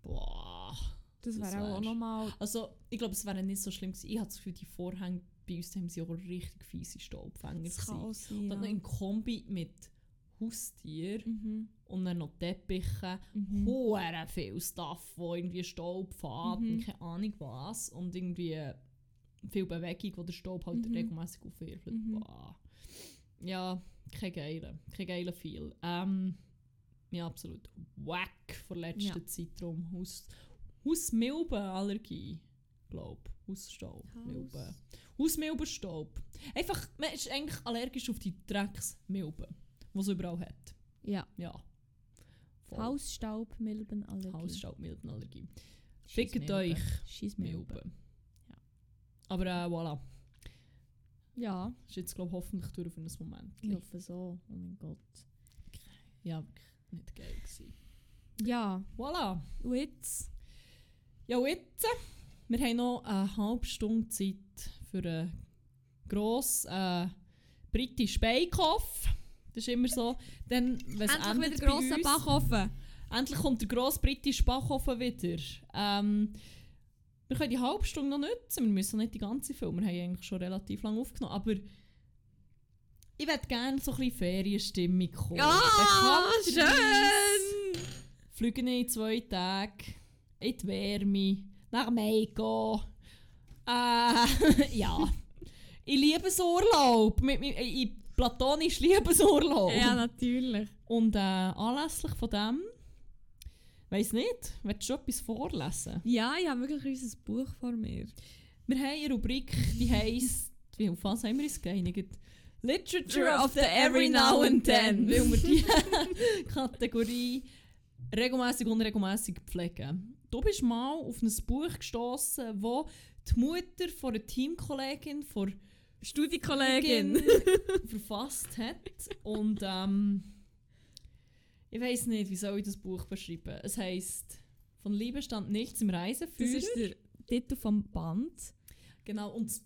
boah. Das wäre auch, auch wär's. nochmal... Also, ich glaube, es wäre nicht so schlimm gewesen. Ich habe das Gefühl, die Vorhänge bei uns haben sie auch richtig fiese Staubfänger Das kann auch sein, Und dann noch ja. in Kombi mit Haustier Mhm. und dann noch Teppiche. Mhm. Hure viel Stuff, wo irgendwie Staub fährt Mhm. keine Ahnung was. Und irgendwie viel Bewegung, wo der Staub halt Mhm. regelmäßig aufwirbelt. Mhm. Boah. Ja, kein geiler. Kein geiler Feel. Ähm, ja, absolut wack vor letzter Ja. Zeit drum. Haus, Hausmilbenallergie, glaube Hausstaub, Haus- Milben. Hausmilbenstaub. Einfach, man ist eigentlich allergisch auf die Drecksmilben, die es überall hat. Ja. Ja. Voll. Hausstaubmilbenallergie. Scheiss Fickt euch, Milben. Milben. Ja. Aber äh, voilà. Ja, Ist jetzt, glaube ich, hoffentlich durch für einen Moment. ich hoffe so. Oh mein Gott. Ja, wirklich nicht geil gewesen. Ja, Voilà. und jetzt? Ja, und jetzt, äh, wir haben noch eine halbe Stunde Zeit für einen grossen äh, britischen Bake-Off. Das ist immer so. Dann, Endlich wieder grosser Backofen. Endlich kommt der grosse britische Backofen wieder. Ähm, wir können die halbe Stunde noch nutzen. Wir müssen nicht die ganze Film. Wir haben eigentlich schon relativ lange aufgenommen. Aber ich würde gerne so ein bisschen Ferienstimmung kommen. Ja, schön! Fliegen in zwei Tagen in die Wärme, nach Mego. Äh, ja. Ich liebe es Urlaub. Mit, ich platonisch liebe es Urlaub. Ja, natürlich. Und äh, anlässlich von dem, weiß nicht, willst du schon etwas vorlesen? Ja, ich habe wirklich unser Buch vor mir. Wir haben eine Rubrik, die heisst, wie auf was haben wir uns geeinigt? Literature of the Every Now and Then, weil wir die Kategorie regelmäßig und unregelmäßig pflegen. Du bist mal auf ein Buch gestoßen, wo die Mutter von einer Teamkollegin von Studiekollegin. verfasst hat. Und ähm, ich weiß nicht, wie soll ich das Buch beschreiben. Es heisst Von Liebe stand nichts im Das Reiseführer. ist der Titel vom Band. Genau, und das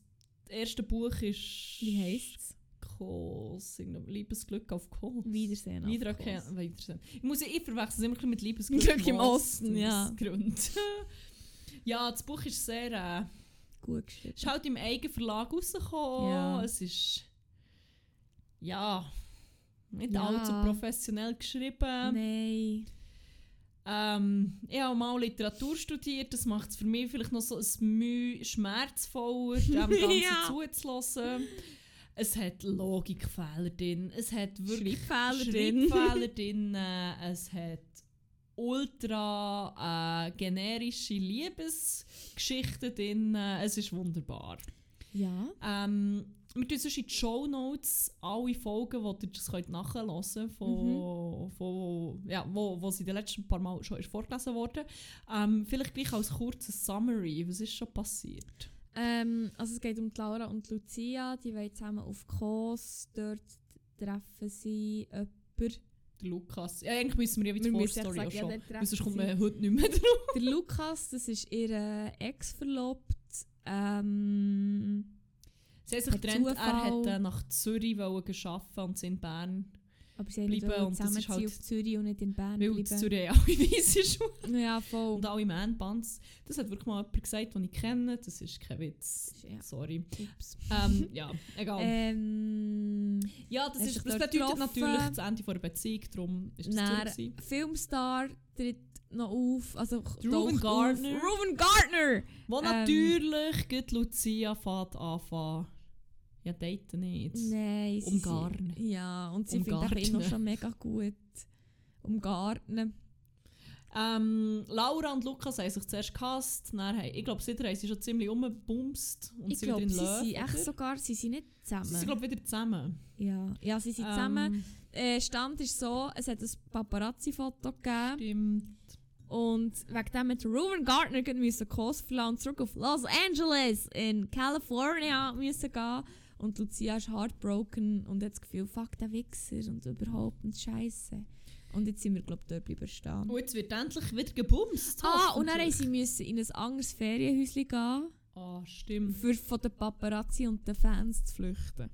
erste Buch ist. Wie heisst es? Irgendwie Liebesglück auf Kos. Wiedersehen. auf Wiedererkennen. Kurs. Wiedersehen. Ich muss ja, ich verwechsel es immer mit Liebesglück Glück im Osten, ja. Grund. ja, das Buch ist sehr. Äh, Gut geschrieben. ist halt im eigenen Verlag rausgekommen. Ja. Es ist. Ja. Nicht Ja. allzu professionell geschrieben. Nein. Ähm, ich habe mal Literatur studiert, das macht es für mich vielleicht noch so ein Mühe schmerzvoller, dem Ganzen Ja. zuzulassen. Es hat Logikfehler drin, es hat wirklich Schreibfehler drin. Schreibfehler drin, äh, es hat ultra äh, generische Liebesgeschichten drin, äh, es ist wunderbar. Ja. Ähm, wir tun sonst in die Show Notes alle Folgen, die ihr das könnt nachhören von, Mhm. von, ja, wo, wo sie die letzten paar Mal schon ist vorgelesen worden. Ähm, vielleicht gleich als kurzes Summary, was ist schon passiert? Ähm, also es geht um Laura und Lucia. Die wollen zusammen auf Kos. Dort treffen sie jemanden. Der Lukas. Ja, eigentlich müssen wir ja wieder die Vorstory auch ja, schon. treffen sonst kommt man heute nicht mehr drauf. Der Lukas, das ist ihr Ex-Verlobt. Ähm, Sie haben sich getrennt, er hat äh, nach Zürich arbeiten und sie in Bern. Aber sie haben Bleiben wollen und das ist halt- auf Zürich und nicht in Bern Weil in bleiben. Zürich haben alle weisse Schuhe. Ja, voll. Und alle Man-Bands. Das hat wirklich mal jemand gesagt, den ich kenne. Das ist kein Witz. Ja. Sorry. Ähm, ja, egal. Ähm, ja, das, ist, das bedeutet getroffen. natürlich das Ende von einer Beziehung. Darum ist das Dann so. Filmstar tritt noch auf. Also taucht Gardner. Auf. Reuben Gardner! Wo ähm, natürlich geht Lucia fährt anfangen. Ja, daten nicht. Nein, sie Umgarnen. sind- Ja, und sie Umgarnen. findet noch schon mega gut. Umgarnen. Ähm, Laura und Lukas haben sich zuerst gehasst. Dann ich glaube, seitdem haben sie schon ziemlich umbumst. Und Ich sind wieder glaube, in sie Love, sind echt oder? sogar, sie sind nicht zusammen. Sie sind, glaube ich, wieder zusammen. ja. ja, sie sind zusammen. Ähm, Äh, Stand ist so, es hat ein Paparazzi-Foto gegeben Stimmt. und wegen dem mit Reuben Gardner müssen verlassen und zurück auf Los Angeles in California müssen gehen. Und Lucia ist heartbroken und hat das Gefühl, fuck, der Wichser und überhaupt nicht scheiße. Und jetzt sind wir, glaube ich, dort bleiben stehen. Und jetzt wird endlich wieder gebumst. Ah, und dann sie müssen in ein anderes Ferienhäuschen gehen, Ah, stimmt. für von den Paparazzi und den Fans zu flüchten.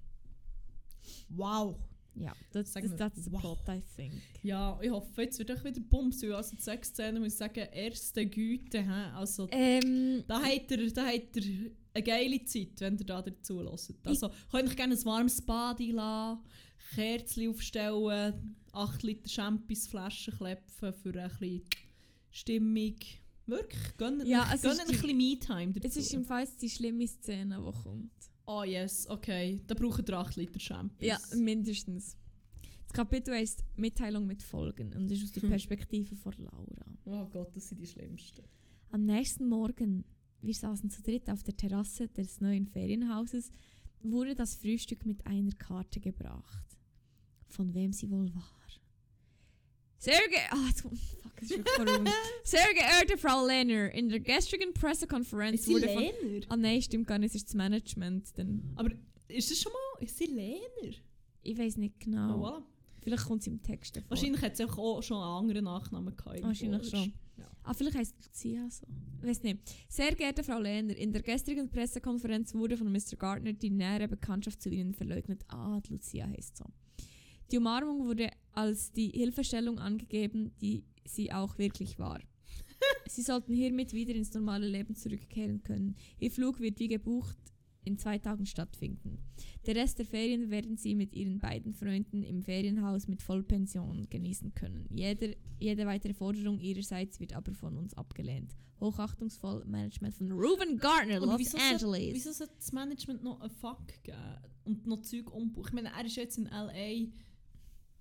Wow. Ja, das, Sagen das, plot, I think. Ja, ich hoffe, jetzt wird auch wieder Bums. Also die Sexszene muss ich sagen, erste Güte. hä? Also, Ähm, da habt ihr, da habt ihr eine geile Zeit, wenn ihr da dazu hört. Also, könnt euch gerne ein warmes Bad einlassen, Kerzen aufstellen, 8 Liter Championsflaschen klepfen für ein bisschen Stimmung. Wirklich, gönnt Ja, euch- ist ein bisschen Me-Time dazu. es ist im Fall die schlimme Szene, die kommt. Oh yes, okay. Da braucht ihr 8 Liter Champions. Ja, mindestens. Das Kapitel heißt Mitteilung mit Folgen und ist aus der Hm. Perspektive von Laura. Oh Gott, das sind die schlimmsten. Am nächsten Morgen, wir saßen zu dritt auf der Terrasse des neuen Ferienhauses, wurde das Frühstück mit einer Karte gebracht. Von wem sie wohl war. Sehr ge ah, jetzt- fuck. Sehr geehrte Frau Lehner, in der gestrigen Pressekonferenz Ist sie wurde von... Lehner? Ah nein, stimmt gar nicht, es ist das Management. Denn Aber ist das schon mal... Ist sie Lehner? ich weiß nicht Oh, genau. voilà. Vielleicht kommt sie im Text davor. Wahrscheinlich hat sie auch schon einen anderen Nachnamen gehabt. Wahrscheinlich schon. Ja. Ah, vielleicht heißt Lucia so. Weiß nicht. Sehr geehrte Frau Lehner, in der gestrigen Pressekonferenz wurde von Mr. Gardner die nähere Bekanntschaft zu Ihnen verleugnet. Ah, Lucia heißt so. Die Umarmung wurde als die Hilfestellung angegeben, die sie auch wirklich war. sie sollten hiermit wieder ins normale Leben zurückkehren können. Ihr Flug wird wie gebucht in zwei Tagen stattfinden. Der Rest der Ferien werden Sie mit Ihren beiden Freunden im Ferienhaus mit Vollpension genießen können. Jeder, jede weitere Forderung Ihrerseits wird aber von uns abgelehnt. Hochachtungsvoll Management von Reuben Gardner, Los wieso Angeles. Wieso sollte das Management noch einen Fuck geben und noch Zeug umbuchen? Ich meine, er ist jetzt in L.A.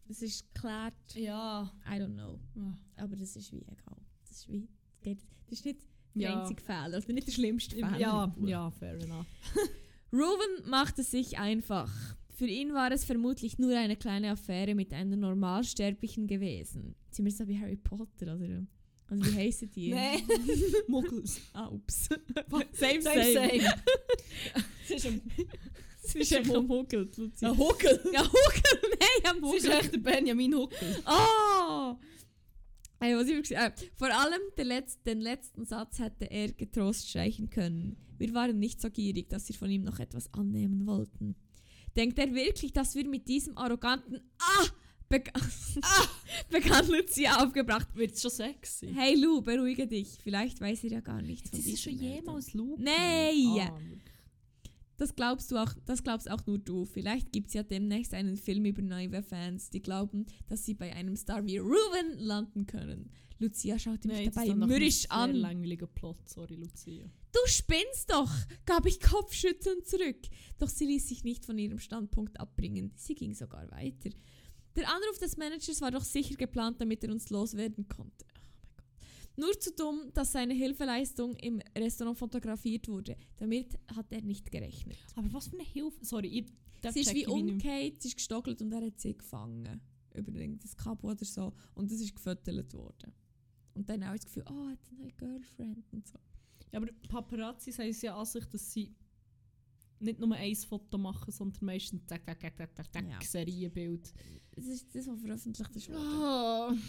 Das ist geklärt. Ja. I don't know. Ah. Aber das ist wie egal. Das ist wie. Das, ist nicht der Ja. einzige Fehler. Also nicht der schlimmste Fehler. Ja, ja, fair enough. Reuben machte sich einfach. Für ihn war es vermutlich nur eine kleine Affäre mit einer Normalsterblichen gewesen. Sind wir so wie Harry Potter, oder? Also wie heissen die? Nein. Muggels. Ah, ups. Same, same. Es ist ein, Es ist Huckel, Lucia. ein Huckel. Ja, Huckel, nein, am Es ist Huckel. echt der Benjamin Huckel. Oh! Ey, was ich gesagt äh, Vor allem Letz-, den letzten Satz hätte er getrost streichen können. Wir waren nicht so gierig, dass wir von ihm noch etwas annehmen wollten. Denkt er wirklich, dass wir mit diesem arroganten Ah! Beg ah! begann Lucia aufgebracht. Wird schon sexy. Hey Lu, beruhige dich. Vielleicht weiß er ja gar nichts das ist schon jemals Luke. Nein. Ah, wirklich. Das glaubst du auch, das glaubst auch nur du. Vielleicht gibt es ja demnächst einen Film über naive Fans, die glauben, dass sie bei einem Star wie Ruben landen können. Lucia schaute mich dabei mürrisch sehr an. langweiliger Plot, sorry Lucia. Du spinnst doch, gab ich kopfschüttelnd zurück. Doch sie ließ sich nicht von ihrem Standpunkt abbringen. Sie ging sogar weiter. Der Anruf des Managers war doch sicher geplant, damit er uns loswerden konnte. Oh. Nur zu dumm, dass seine Hilfeleistung im Restaurant fotografiert wurde. Damit hat er nicht gerechnet. Aber was für eine Hilfe. Sorry, ich, das Sie ist wie umgekehrt, sie ist gestockelt und er hat sie gefangen. Über das Kabo oder so. Und das ist gefüttert worden. Und dann auch das Gefühl, oh, er hat eine neue Girlfriend und so. Ja, aber Paparazzis haben es ja an sich, dass sie nicht nur ein Foto machen, sondern meistens zack, zack, zack, zack, zack, zack, Ja. Serienbild. Das ist das, was veröffentlicht ist. worden.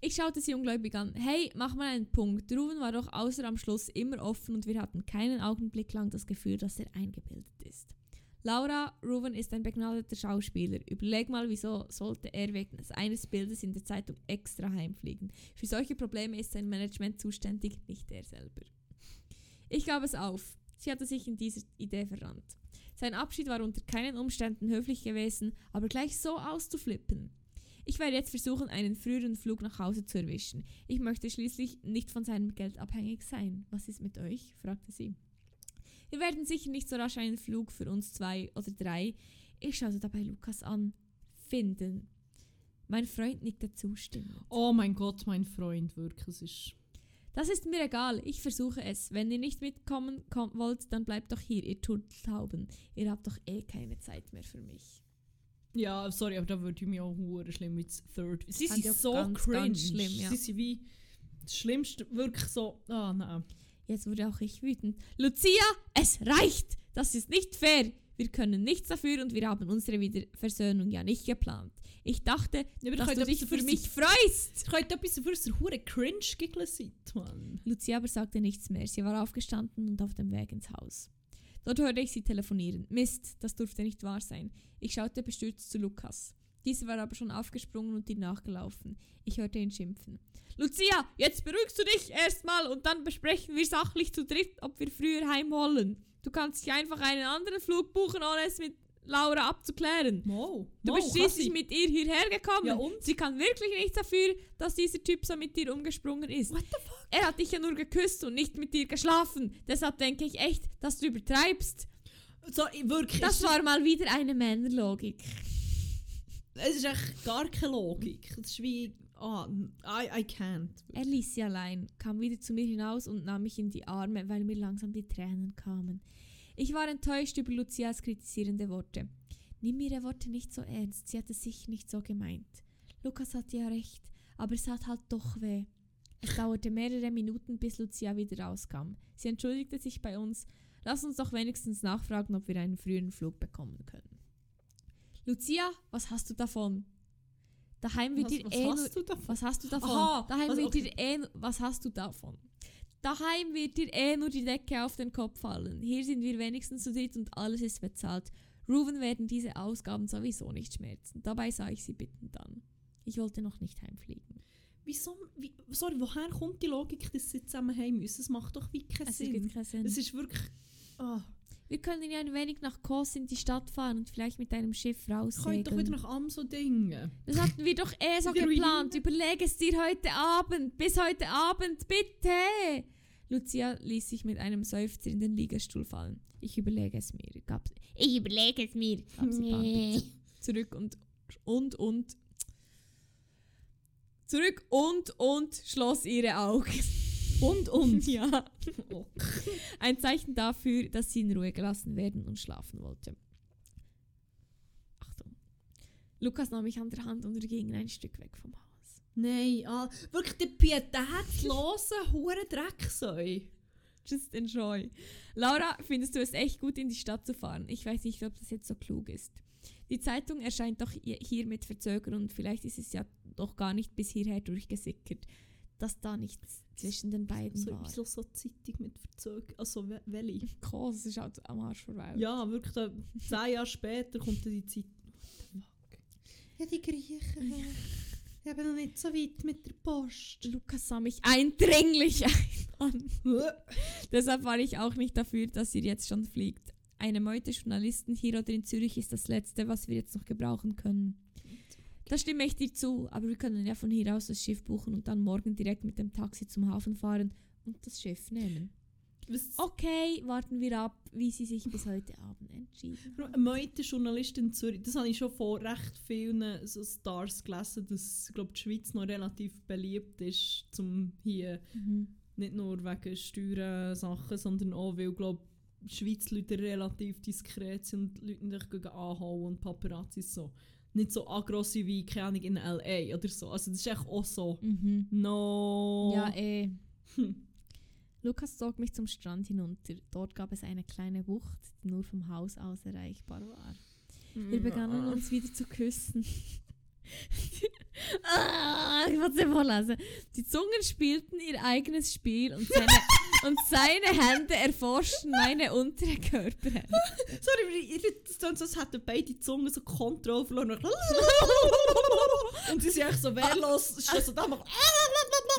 Ich schaute sie ungläubig an. Hey, mach mal einen Punkt. Ruben war doch außer am Schluss immer offen und wir hatten keinen Augenblick lang das Gefühl, dass er eingebildet ist. Laura, Ruben ist ein begnadeter Schauspieler. Überleg mal, wieso sollte er wegen eines Bildes in der Zeitung extra heimfliegen. Für solche Probleme ist sein Management zuständig, nicht er selber. Ich gab es auf. Sie hatte sich in dieser Idee verrannt. Sein Abschied war unter keinen Umständen höflich gewesen, aber gleich so auszuflippen. Ich werde jetzt versuchen, einen früheren Flug nach Hause zu erwischen. Ich möchte schließlich nicht von seinem Geld abhängig sein. Was ist mit euch? fragte sie. Wir werden sicher nicht so rasch einen Flug für uns zwei oder drei. Ich schaute dabei Lukas an. Finden. Mein Freund nickte zustimmend. Oh mein Gott, mein Freund, wirklich. Es ist. Das ist mir egal, ich versuche es. Wenn ihr nicht mitkommen kom wollt, dann bleibt doch hier, ihr Turteltauben. Ihr habt doch eh keine Zeit mehr für mich. Ja, sorry, aber da würde ich mich auch hure schlimm mit Third. Sie Fand ich sind auch so ganz, cringe. ganz schlimm, ja. Sie sind wie das Schlimmste, wirklich so. Ah, nein. Jetzt wurde auch ich wütend. Lucia, es reicht! Das ist nicht fair! Wir können nichts dafür und wir haben unsere Wiederversöhnung ja nicht geplant. Ich dachte, Ja, dass du dich für mich freust! Ich könnte etwas dass ihr hure cringe seid, Mann. Lucia aber sagte nichts mehr. Sie war aufgestanden und auf dem Weg ins Haus. Dort hörte ich sie telefonieren. Mist, das durfte nicht wahr sein. Ich schaute bestürzt zu Lukas. Dieser war aber schon aufgesprungen und ihr nachgelaufen. Ich hörte ihn schimpfen. Lucia, jetzt beruhigst du dich erstmal und dann besprechen wir sachlich zu dritt, ob wir früher heim wollen. Du kannst dich einfach einen anderen Flug buchen, ohne es mit Laura abzuklären. Mo. Du Mo, bist schließlich mit ihr hierher gekommen. Ja, und? Sie kann wirklich nichts dafür, dass dieser Typ so mit dir umgesprungen ist. What the fuck? Er hat dich ja nur geküsst und nicht mit dir geschlafen. Deshalb denke ich echt, dass du übertreibst. So, ich- wirklich. Das war mal wieder eine Männerlogik. Es ist echt gar keine Logik. Es ist wie. Ah, I, I can't. Er ließ sie allein, kam wieder zu mir hinaus und nahm mich in die Arme, weil mir langsam die Tränen kamen. Ich war enttäuscht über Lucias kritisierende Worte. Nimm ihre Worte nicht so ernst, sie hat es sicher nicht so gemeint. Lukas hatte ja recht, aber es hat halt doch weh. Es dauerte mehrere Minuten, bis Lucia wieder rauskam. Sie entschuldigte sich bei uns. Lass uns doch wenigstens nachfragen, ob wir einen frühen Flug bekommen können. Lucia, was hast du davon? Daheim wird Was, dir was eh nur hast du davon? was hast du davon? Aha, Daheim also, wird okay. dir eh, was hast du davon? Daheim wird dir eh nur die Decke auf den Kopf fallen. Hier sind wir wenigstens zu dritt und alles ist bezahlt. Ruben werden diese Ausgaben sowieso nicht schmerzen. Dabei sah ich sie bittend an. Ich wollte noch nicht heimfliegen. Wieso? Wie, sorry, woher kommt die Logik, dass sie zusammen heim müssen? Es macht doch wie keinen Es Sinn. ergibt keinen Sinn. Es ist wirklich. Ah, Wir können ja ein wenig nach Kos in die Stadt fahren und vielleicht mit einem Schiff könnt doch wieder nach Amso dingen. Das hatten wir doch eh so geplant. Überleg es dir heute Abend. Bis heute Abend, bitte. Lucia ließ sich mit einem Seufzer in den Liegestuhl fallen. Ich überlege es mir. Gab, ich überlege es mir. Gab sie pampig zurück und und und zurück und und schloss ihre Augen. Und, und. ja. Ein Zeichen dafür, dass sie in Ruhe gelassen werden und schlafen wollte. Lukas nahm mich an der Hand und wir gingen ein Stück weg vom Haus. Nein, ah, wirklich der pietätlose hure Drecksäu. Just enjoy. Laura, findest du es echt gut, in die Stadt zu fahren? Ich weiß nicht, ob das jetzt so klug ist. Die Zeitung erscheint doch hi- hier mit Verzögerung und vielleicht ist es ja doch gar nicht bis hierher durchgesickert, dass da nichts zwischen den beiden So, war. wieso so Zeitung mit Verzögerung? Also, we- welche? Kos ist halt am Arsch vorbei. Ja, wirklich, da, zehn Jahre später kommt dann die Zeit. What the fuck? Ja, die Griechen. Ich bin noch nicht so weit mit der Post. Lukas sah mich eindringlich an. Deshalb war ich auch nicht dafür, dass ihr jetzt schon fliegt. Eine Meute Journalisten hier oder in Zürich ist das Letzte, was wir jetzt noch gebrauchen können. Da stimme ich dir zu, aber wir können ja von hier aus das Schiff buchen und dann morgen direkt mit dem Taxi zum Hafen fahren und das Schiff nehmen. Okay, warten wir ab, wie sie sich bis heute Abend entschieden haben. Meute Journalistin in Zürich, das habe ich schon von recht vielen so Stars gelesen, dass glaub, die Schweiz noch relativ beliebt ist, zum hier Mhm. nicht nur wegen Steuern-Sachen, sondern auch, weil glaub, die Schweiz Leute relativ diskret sind und Leute nicht gegen anhauen und Paparazzi so. Nicht so aggro sind wie, keine Ahnung, in L.A. oder so. Also das ist echt auch so. Mhm. No. Ja, eh. Hm. Lukas zog mich zum Strand hinunter. Dort gab es eine kleine Bucht, die nur vom Haus aus erreichbar war. Wir begannen uns wieder zu küssen. ah, ich muss es vorlesen. Die Zungen spielten ihr eigenes Spiel und seine, und seine Hände erforschten meine untere Körperhälfte. Sorry, das klingt so, als hätten beide Zungen so Kontrolle verloren. und sie sind echt so wehrlos. So da machen.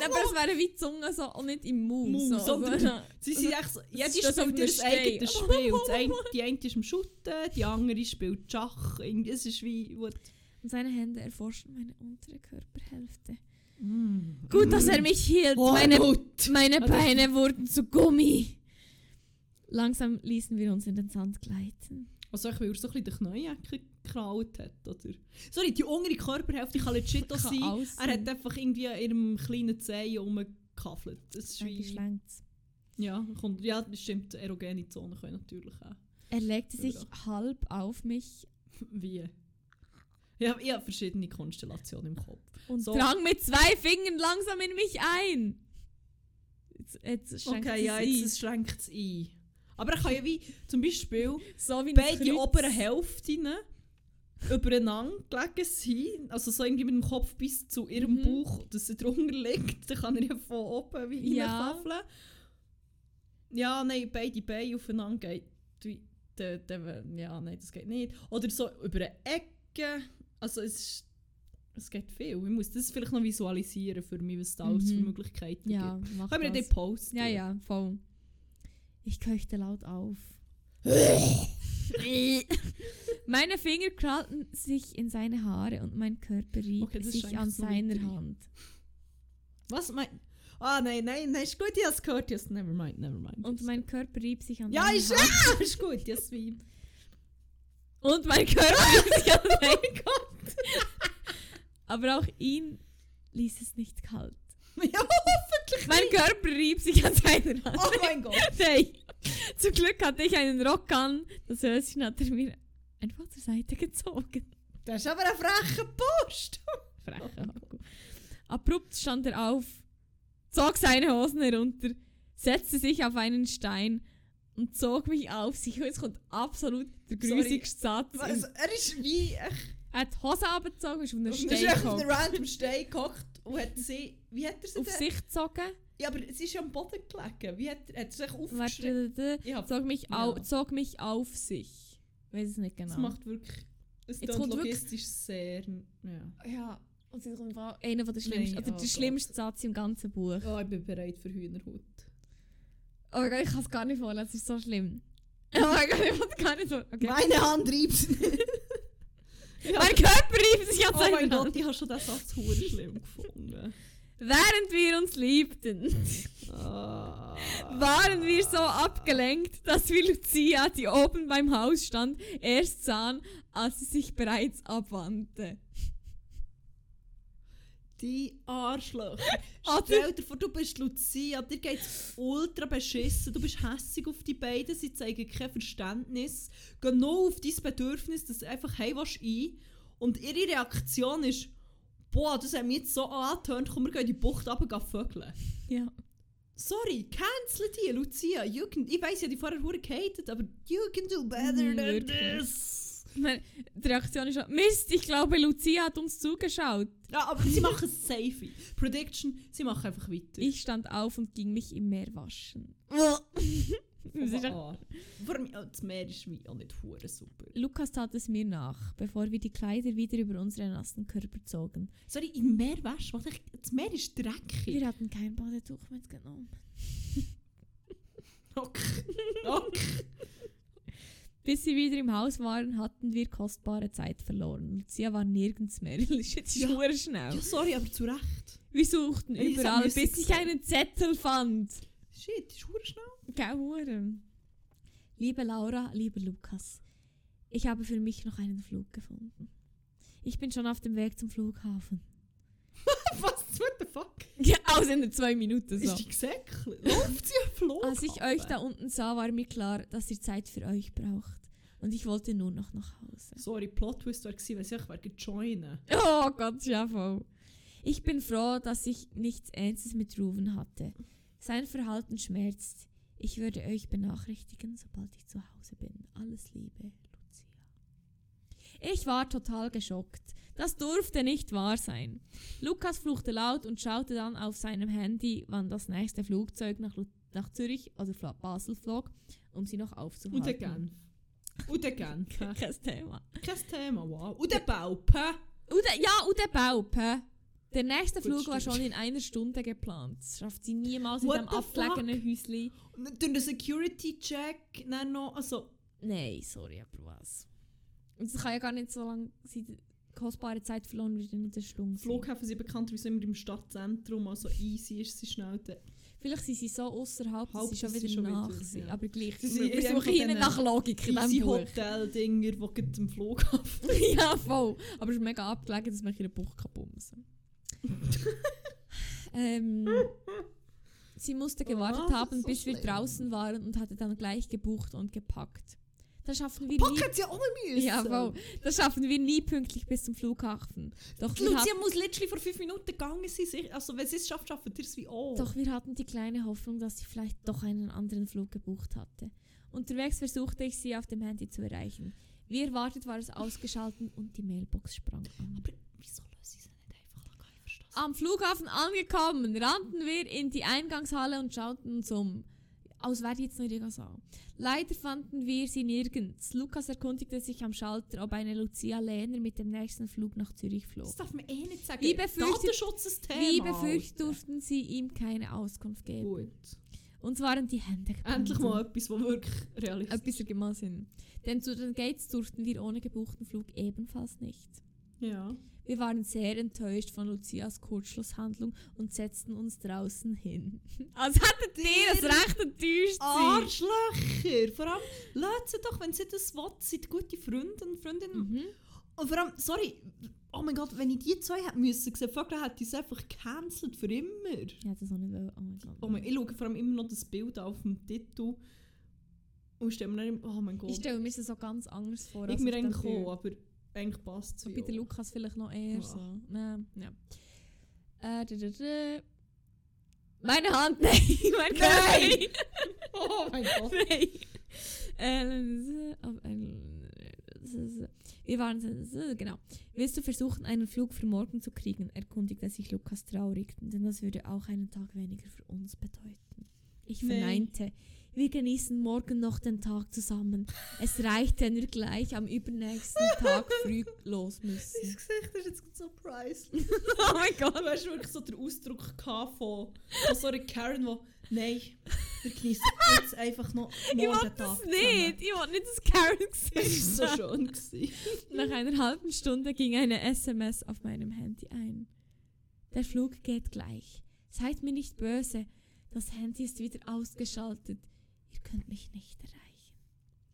Aber es wären wie die Zungen so und nicht im Mund. Mund, so, sondern- so. Sie sind echt so, die auf spielt einem ihr eigenes. Spiel. Eine, die eine ist am Shooten, die andere spielt Schach. Es ist wie... What? Und seine Hände erforschten meine untere Körperhälfte. Gut, dass er mich hielt. Oh, meine. Meine Beine wurden zu Gummi. Langsam ließen wir uns in den Sand gleiten. Also ich will so ein bisschen den Knäuel gekraut hat, oder? Sorry, die untere Körperhälfte kann legit auch sein. alles Er hat einfach irgendwie in ihrem kleinen Zeh rumgekaffelt. Das ist wie... Ja, kommt, ja, das stimmt. Erogene Zonen können natürlich auch. Er legte sich Ja. halb auf mich Wie? Ich habe verschiedene Konstellationen im Kopf. und So. drang mit zwei Fingern langsam in mich ein. Jetzt, jetzt schränkt Okay, es ja, ein. jetzt schränkt es ein. Aber er kann ja wie zum Beispiel so wie beide oberen Hälften übereinander gelegen sein. Also so irgendwie mit dem Kopf bis zu ihrem Mhm. Bauch, dass er drunter liegt. Dann kann er ja von oben wie Ja. reinkaffeln. Ja, nein, beide Beine aufeinander geht. Ja, nein, das geht nicht. Oder so über eine Ecke. Also es ist... Es geht viel. Ich muss das vielleicht noch visualisieren für mich, was da alles für Mhm. Möglichkeiten Ja, gibt. mach Können wir das. den posten? Ja, ja, voll. Ich keuchte laut auf. Meine Finger krallten sich in seine Haare und mein Körper rieb Okay, sich an seiner. Hand. Was mein. Ah, nein, nein, nein, ist gut, ich habe es gehört. Yes, never mind, never mind. Und mein Körper rieb sich an ja, seiner Hand. ah, ist gut, yes, wie. Und mein Körper rieb sich an seiner Hand. Aber auch ihn ließ es nicht kalt. ja, hoffentlich. Mein Körper rieb sich an seiner Hand. Oh mein Gott. Hey. Zum Glück hatte ich einen Rock an. Das Höschen hat er mir einfach zur Seite gezogen. Das ist aber ein frecher Post. Frecher Haku. Abrupt stand er auf, zog seine Hosen herunter, setzte sich auf einen Stein und zog mich auf sich. Und jetzt kommt absolut der Sorry. grusigste Satz. Was, er ist wie. Echt, Er hat die Hose abgezogen, ist auf einen er ist Stein echt auf einem random Stein gehockt und hat sie. Wie hat er sie Auf denn? sich gezogen. Ja, aber sie ist ja am Boden gelegen. Wie hat, hat er sich aufgeschrieben? Warte, Ja, zog, mich Ja. zog mich auf sich. weiß es nicht genau. das macht wirklich. Es Jetzt kommt wirklich- logistisch sehr. Ja. Ja, und sie kommt auch einer von der schlimmsten, Nein, oder oh der schlimmste Satz im ganzen Buch. Oh, ich bin bereit für Hühnerhut. Oh mein Gott, ich kann es gar nicht vorlesen, es ist so schlimm. Oh mein Gott, ich kann es gar nicht so. Okay. Meine Hand reibt Mein Körper rief sich an Oh mein. Gott, ich habe schon den Satz hure schlimm gefunden. Während wir uns liebten, Ah. waren wir so abgelenkt, dass wir Lucia, die oben beim Haus stand, erst sahen, als sie sich bereits abwandte. Die Arschlöcher. Oder- Stell dir vor, du bist Lucia, dir geht es ultra beschissen, du bist hässig auf die beiden, sie zeigen kein Verständnis, gehen nur auf dein Bedürfnis, dass du einfach hey willst ein Und ihre Reaktion ist, boah, das hat mich jetzt so angetönt, komm, wir gehen in die Bucht runter gehen vögeln. Ja. Sorry, cancel die, Lucia. You can, ich weiss, ich habe die vorher hure gehatet, aber you can do better than this. Die Reaktion ist schon, Mist, ich glaube, Lucia hat uns zugeschaut. Ja, aber sie machen es safe. Prediction, sie machen einfach weiter. Ich stand auf und ging mich im Meer waschen. Das ist Oh, Vor allem, oh, das Meer ist wie auch nicht hure super. Lukas tat es mir nach, bevor wir die Kleider wieder über unsere nassen Körper zogen. Sorry, im Meer waschen? Was ich- Das Meer ist dreckig. Wir hatten kein Badetuch mitgenommen. Okay. Okay. Bis sie wieder im Haus waren, hatten wir kostbare Zeit verloren. Lucia war nirgends mehr. Shit, ist Ja. hure schnell. Ja, sorry, aber zu Recht. Wir suchten Ja, das überall, bis ich einen Zettel fand. Shit, ist schnell. Gell, hure. Liebe Laura, lieber Lukas, ich habe für mich noch einen Flug gefunden. Ich bin schon auf dem Weg zum Flughafen. Was? What the fuck? Ja, aus in den zwei Minuten so. Ist die gesäckelt? Läuft sie Flughafen? Als ich euch da unten sah, war mir klar, dass ihr Zeit für euch braucht. Und ich wollte nur noch nach Hause. Sorry, Plot Twist war gewesen, weil ich ich wäre joinen. Oh Gott, ja voll. Ich bin froh, dass ich nichts Ernstes mit Ruven hatte. Sein Verhalten schmerzt. Ich würde euch benachrichtigen, sobald ich zu Hause bin. Alles Liebe, Lucia. Ich war total geschockt. Das durfte nicht wahr sein. Lukas fluchte laut und schaute dann auf seinem Handy, wann das nächste Flugzeug nach, Lu nach Zürich, also Basel, flog, um sie noch aufzuhalten. Und. Und der Genf. hä? Kein Thema. Kein Thema, wow. Und der hä? Und der, ja, und der hä? Der nächste Flug war schon in einer Stunde geplant. Das schafft sie niemals What in the abgelegenen Häuschen. Und dann den Security-Check dann noch, also... Nein, sorry, aber was? Und es kann ja gar nicht so lange sein, kostbare Zeit verloren wird in einer Stunde. Flughäfen sind bekannt, wie so immer im Stadtzentrum, also easy ist sie schnell. da. Vielleicht sind sie so außerhalb, dass sie schon wieder schon nach wieder- sind. ja. Aber gleich, Sie wir in einem ihnen nach Logik in diesem Buch. Hotel-Dinger, die gerade zum Flughafen... ja, voll. Aber es ist mega abgelegen, dass man ihre Buch kann bumsen ähm, Sie musste gewartet Oh, haben, bis wir schlimm. draußen waren und hatte dann gleich gebucht und gepackt. Das schaffen wir Pack nie. sie auch. Ja, voll. Das schaffen wir nie pünktlich bis zum Flughafen. Doch Die wir, Lucia muss literally vor fünf Minuten gegangen sein. Also wenn sie es schafft, schaffen ihr es wie auch. doch wir hatten die kleine Hoffnung, dass sie vielleicht doch einen anderen Flug gebucht hatte. Unterwegs versuchte ich sie auf dem Handy zu erreichen. Wie erwartet war es ausgeschaltet und die Mailbox sprang an. Aber wieso lösen sie es nicht einfach? Am Flughafen angekommen, rannten wir in die Eingangshalle und schauten uns um. Aus wäre jetzt noch irgendwas an. Leider fanden wir sie nirgends. Lukas erkundigte sich am Schalter, ob eine Lucia Lehner mit dem nächsten Flug nach Zürich flog. Das darf man eh nicht sagen. Wie befürchtet- Datenschutz ist Thema. Wie befürchtet, durften sie ihm keine Auskunft geben. Gut. Uns waren die Hände gebunden. Endlich mal etwas, was wirklich realistisch bisschen gemacht Sinn. Denn zu den Gates durften wir ohne gebuchten Flug ebenfalls nicht. Ja. Wir waren sehr enttäuscht von Lucias Kurzschlusshandlung und setzten uns draußen hin. Als hättet ihr das recht enttäuscht. Arschlöcher! Vor allem, lasst sie doch, wenn sie das will, seid gute Freunde und Freundinnen. Mhm. Und vor allem, sorry, oh mein Gott, wenn ich die zwei hätte müssen sehen, fuck, dann hätte ich es einfach gecancelt für immer. Hätte das auch nicht wollen. Oh mein Gott. Oh mein, ich schaue vor allem immer noch das Bild auf dem Titel und stelle mir dann oh mein Gott. ich stelle mir das so ganz anders vor. ich mir eigentlich auch, aber eigentlich passt So bei der. Lukas vielleicht noch eher Ja. so. Nein, ja. Äh, da, da, da. Meine Hand, nein, mein Nein! Nein! Oh mein Gott. Nein. Äh, Wir waren so- genau. Willst du versuchen, einen Flug für morgen zu kriegen? erkundigte sich Lukas traurig, denn das würde auch einen Tag weniger für uns bedeuten. Ich verneinte. Wir genießen morgen noch den Tag zusammen. Es reicht, wenn wir gleich am übernächsten Tag früh los Dein müssen. Gesicht ist jetzt so priceless. oh mein Gott. Du hast wirklich so den Ausdruck von, von so einer Karen, die Nein, wir genießen jetzt einfach noch Ich morgen wollte Tag das nicht. Ich wollte nicht das Karen Es war so schön. gewesen. Nach einer halben Stunde ging eine SMS auf meinem Handy ein. Der Flug geht gleich. Seid mir nicht böse. Das Handy ist wieder ausgeschaltet. Ihr könnt mich nicht erreichen.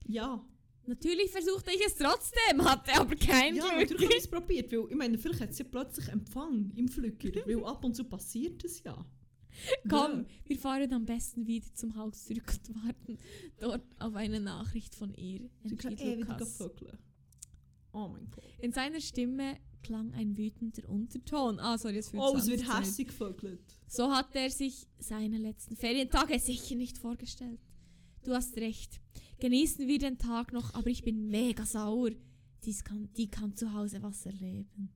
Ja, Natürlich versuchte ich es trotzdem, hatte aber kein ja Glück. natürlich habe ich es probiert. Weil, ich meine, vielleicht hat es ja plötzlich Empfang im Flüger. weil ab und zu passiert es ja. Komm, wir fahren am besten wieder zum Haus zurück und warten dort auf eine Nachricht von ihr. Sie kann Lukas. vögeln. Oh mein Gott. In seiner Stimme klang ein wütender Unterton. Ah, sorry, jetzt Oh, es wird hässig gevögelt. So hat er sich seine letzten Ferientage sicher nicht vorgestellt. Du hast recht. Genießen wir den Tag noch, aber ich bin mega sauer. Dies kann, die kann zu Hause was erleben.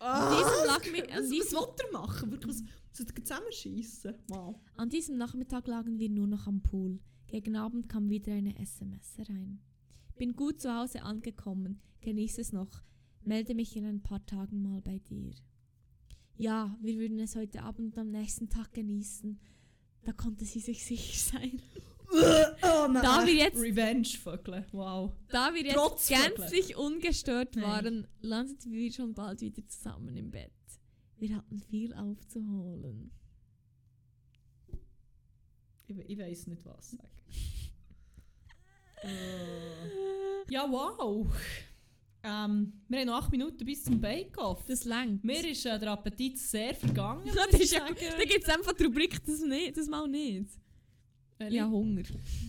Ah, diesem mir- an was diesem- will er machen? Wirklich, was, zusammenschießen? Wow. An diesem Nachmittag lagen wir nur noch am Pool. Gegen Abend kam wieder eine SMS herein. Bin gut zu Hause angekommen. Genieße es noch. Melde mich in ein paar Tagen mal bei dir. Ja, wir würden es heute Abend und am nächsten Tag genießen. Da konnte sie sich sicher sein. oh nein. Da wir jetzt- Revenge-Vögel. Wow. Da wir jetzt gänzlich ungestört Nein. waren, landeten wir schon bald wieder zusammen im Bett. Wir hatten viel aufzuholen. Ich, ich weiß nicht, was sagen. Äh. Ja, wow. Ähm, wir haben noch 8 Minuten bis zum Bake-Off. Das längt. Mir ist äh, der Appetit sehr vergangen. Das ich ist ja, da gibt es einfach die Rubrik das, nicht, das mal nicht. Welche? Ja, Hunger.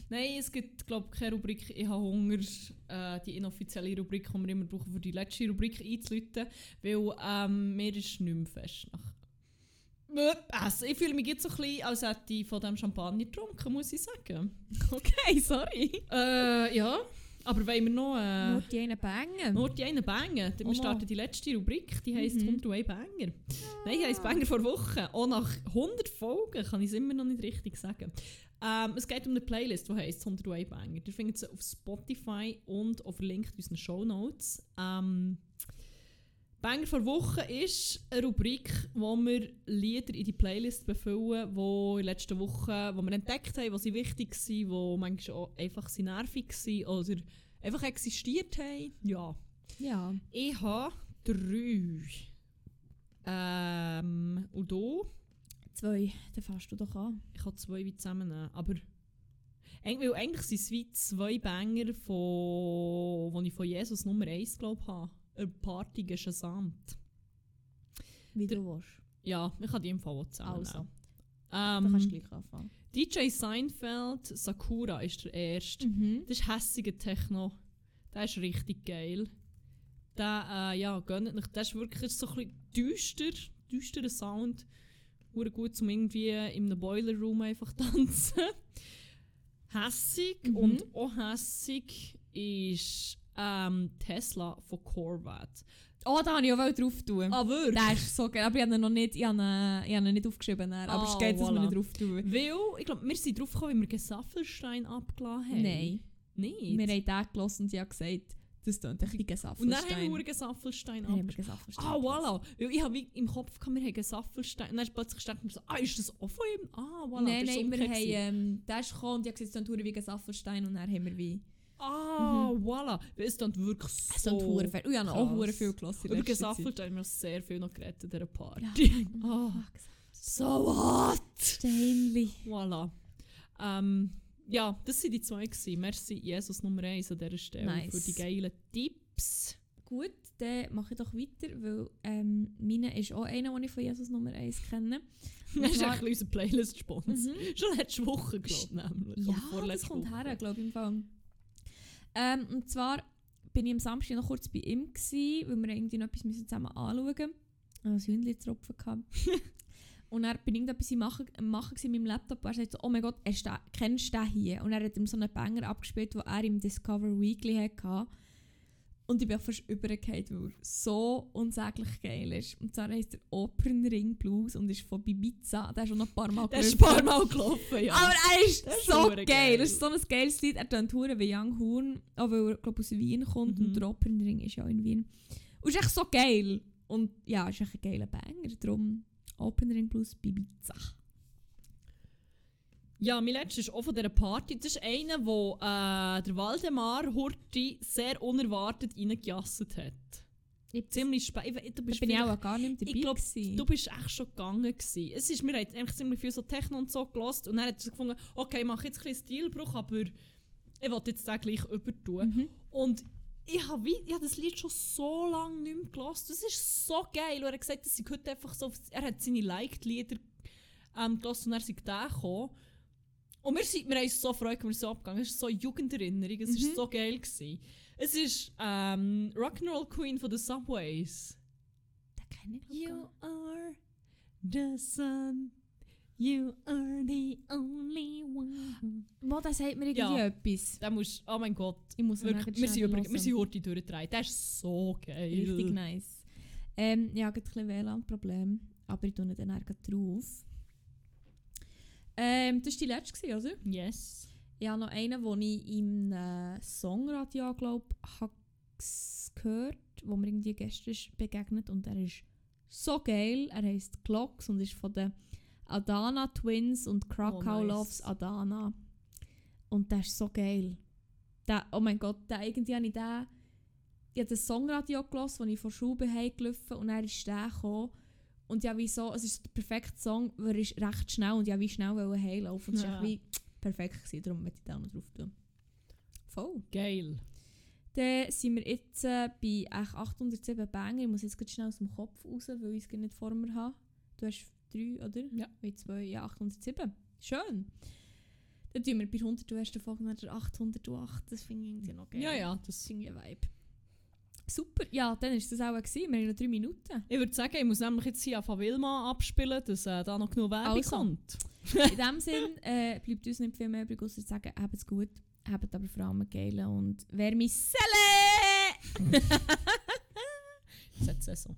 Nein, es gibt glaube keine Rubrik «Ich habe Hunger», äh, die inoffizielle Rubrik, die wir immer brauchen, für die letzte Rubrik einzuläuten, weil ähm, mir ist nicht mehr fest nach also, ich fühle mich jetzt so ein bisschen, als hätte ich von diesem Champagner getrunken, muss ich sagen. Okay, sorry. Äh, ja, aber wollen wir noch... Äh, Nur die einen bangen. Nur die einen Banger. Wir Oh. starten die letzte Rubrik, die heisst Mhm. 101 Banger. Nein, die heisst Banger vor Woche. Auch nach 100 Folgen kann ich es immer noch nicht richtig sagen. Ähm, es geht um eine Playlist, die heisst 101 Banger. Ihr findet sie auf Spotify und auch verlinkt in unseren Shownotes. Ähm, Banger vor Woche ist eine Rubrik, wo wir Lieder in die Playlist befüllen, die in der letzten Woche, wo wir entdeckt haben, was sie wichtig waren, die manchmal auch einfach sie nervig waren oder einfach existiert haben. Ja. Ja. Ich habe drei. Ähm, und du? Zwei. Dann fährst du doch an. Ich habe zwei wie zusammennehmen. Aber Eig- weil eigentlich sind es wie zwei Banger, von, die ich von Jesus Nummer 1 glaube habe. Eine Party gesamt. Wie Der- du willst. Ja, ich kann die im Fall auch zusammennehmen. Also. Ähm, Dann kannst du gleich anfangen. DJ Seinfeld, Sakura ist der erste. Mhm. Das ist hässiger Techno. Der ist richtig geil. Der, äh, ja, gönnt nicht. Der ist wirklich so ein bisschen düster, düsterer Sound. Hure gut zum irgendwie in einem Boiler Room einfach tanzen. hässig Mhm. und auch hässig ist ähm, Tesla von Corvette. Oh, da habe ich auch wollte drauf tun. Ah, wirklich? Der ist so geil. Aber ich habe ihn noch nicht, ich habe ihn, ich nicht aufgeschrieben. dann. Aber Ah, es geht, dass wir voilà. ihn drauf tun. Weil, ich glaube, wir sind drauf gekommen, weil wir Gesaffelstein abgeladen haben. Nein. Nicht? Wir haben den gelassen und ich habe gesagt, das tut ein bisschen und dann haben wir Gesaffelstein. Gesaffelstein Dann haben wir. Gesaffelstein Ah, gelassen. voilà. Weil ich habe wie im Kopf gehabt, wir haben Gesaffelstein. Und dann ist plötzlich stand mir so, ah, ist das auch von ihm? Ah, voilà. nein, nein, wir haben, ähm, der ist gekommen und ich habe gesagt, es tut wie Gesaffelstein und dann haben wir wie... Ah, voilà. Weil es dann wirklich so... Es tut hure viel. Und ich habe auch hure viel gelassen Über. Gesaffelstein haben wir sehr viel noch geredet in dieser Party. Ja. Fuck. so hot! Steinli. Voilà. Ähm, ja, das waren die zwei. Gewesen. Merci, Jesus Nummer 1 an dieser Stelle Nice. für die geilen Tipps. Gut, dann mache ich doch weiter, weil ähm, meine ist auch einer, den ich von Jesus Nummer 1 kenne. Das ist eigentlich unser Playlist-Sponsor. Mhm. Schon letzte Woche, glaube ich, nämlich. Ja, das kommt Woche. her, glaube ich, im Fall. Ähm, und zwar bin ich am Samstag noch kurz bei ihm, gewesen, weil wir irgendwie noch etwas zusammen anschauen mussten. Ein Hündchen-Tropfen gehabt. Und er bin irgendetwas am machen, am machen mit meinem Laptop. Er sagt so, oh mein Gott, den- kennst du den hier? Und er hat ihm so einen Banger abgespielt, den er im Discover Weekly hatte. Und ich bin auch fast übergefallen, weil er so unsäglich geil ist. Und zwar heisst er Opernring Blues und ist von Bibiza. Der ist schon noch ein paar Mal Der ist ein gelaufen. paar Mal gelaufen, ja. Aber er ist, Das ist so geil. geil. Es ist so ein geiles Lied. Er tönt hure wie Young Horn, auch weil er glaub, aus Wien kommt Mhm. und der Opernring ist ja in Wien. Und ist echt so geil. Und ja, ist echt ein geiler Banger. Darum Opernring plus Bibiza. Ja, mein letzter ist auch von dieser Party. Das ist einer, wo äh, der Waldemar Hurti sehr unerwartet reingejasset hat. Ziemlich spät. Ich we- Du Da bin ich auch gar nicht dabei Ich glaub, gewesen. Du bist echt schon gegangen gewesen. Es ist, wir haben eigentlich ziemlich viel so Techno und so gelost und dann hat er gefunden, okay, ich mache jetzt ein bisschen Stilbruch, aber ich will jetzt den gleich übertun. Mhm. Und ich habe ich hab das Lied schon so lange nicht mehr gelost. Das ist so geil. Und er hat gesagt, dass sie heute einfach so, er hat seine Liked-Lieder ähm, gelost und er ist da gekommen. Und wir, sind, wir haben uns so gefreut, wir so abgegangen Es ist so Jugenderinnerung, es Mhm. war so geil. Gewesen. Es ist ähm, Rock'n'Roll Queen von den Subways. Den kenne ich ich, You are the sun, you are the only one. nicht. Mo, das sagt mir irgendwie Ja. etwas. Da musst oh mein Gott. Ich muss Wirklich, wir sind, übrigens, wir sind hören. heute durchgedreht. Das ist so geil. Richtig nice. Ähm, ja, gibt ein bisschen WLAN-Problem, aber ich tue ihn dann drauf. Ähm, das war die letzte, gewesen, oder? Yes. Ich habe noch einen, den ich im äh, Songradio, glaube ich, gehört wo mir irgendwie gestern ist begegnet und er ist so geil. Er heisst Clocks und ist von den Adana Twins und Krakow Oh, nice. Loves Adana. Und der ist so geil. Der, oh mein Gott, der, irgendwie habe ich den... Ich habe das Songradio gehört, als ich von Schule heimgelaufen und dann ist der gekommen. Und ja, wie so, es ist der perfekte Song, weil er ist recht schnell und ja, wie schnell wollen heimlaufen. Und es Ja. war wie perfekt, gewesen, darum möchte ich da noch drauf tun. Voll. Geil. Dann sind wir jetzt äh, bei echt 807 Banger. Ich muss jetzt ganz schnell aus dem Kopf raus, weil ich es nicht vor mir habe. Du hast drei, oder? Ja. Wie zwei, ja, 807. Schön. Dann tun wir bei 100 ersten Folge noch der 808. Das finde ich irgendwie noch geil. Ja, ja. Das Das, finde ich ein Vibe. Super. Ja, dann ist das auch gewesen. Wir haben noch drei Minuten. ich würde sagen, ich muss nämlich jetzt hier von Wilma abspielen, dass äh, da noch genug Werbung Also. kommt. In dem Sinn äh, bleibt uns nicht viel mehr übrig, außer zu sagen, habt es gut, habt aber vor allem geil und wer mich selle! Setz es so.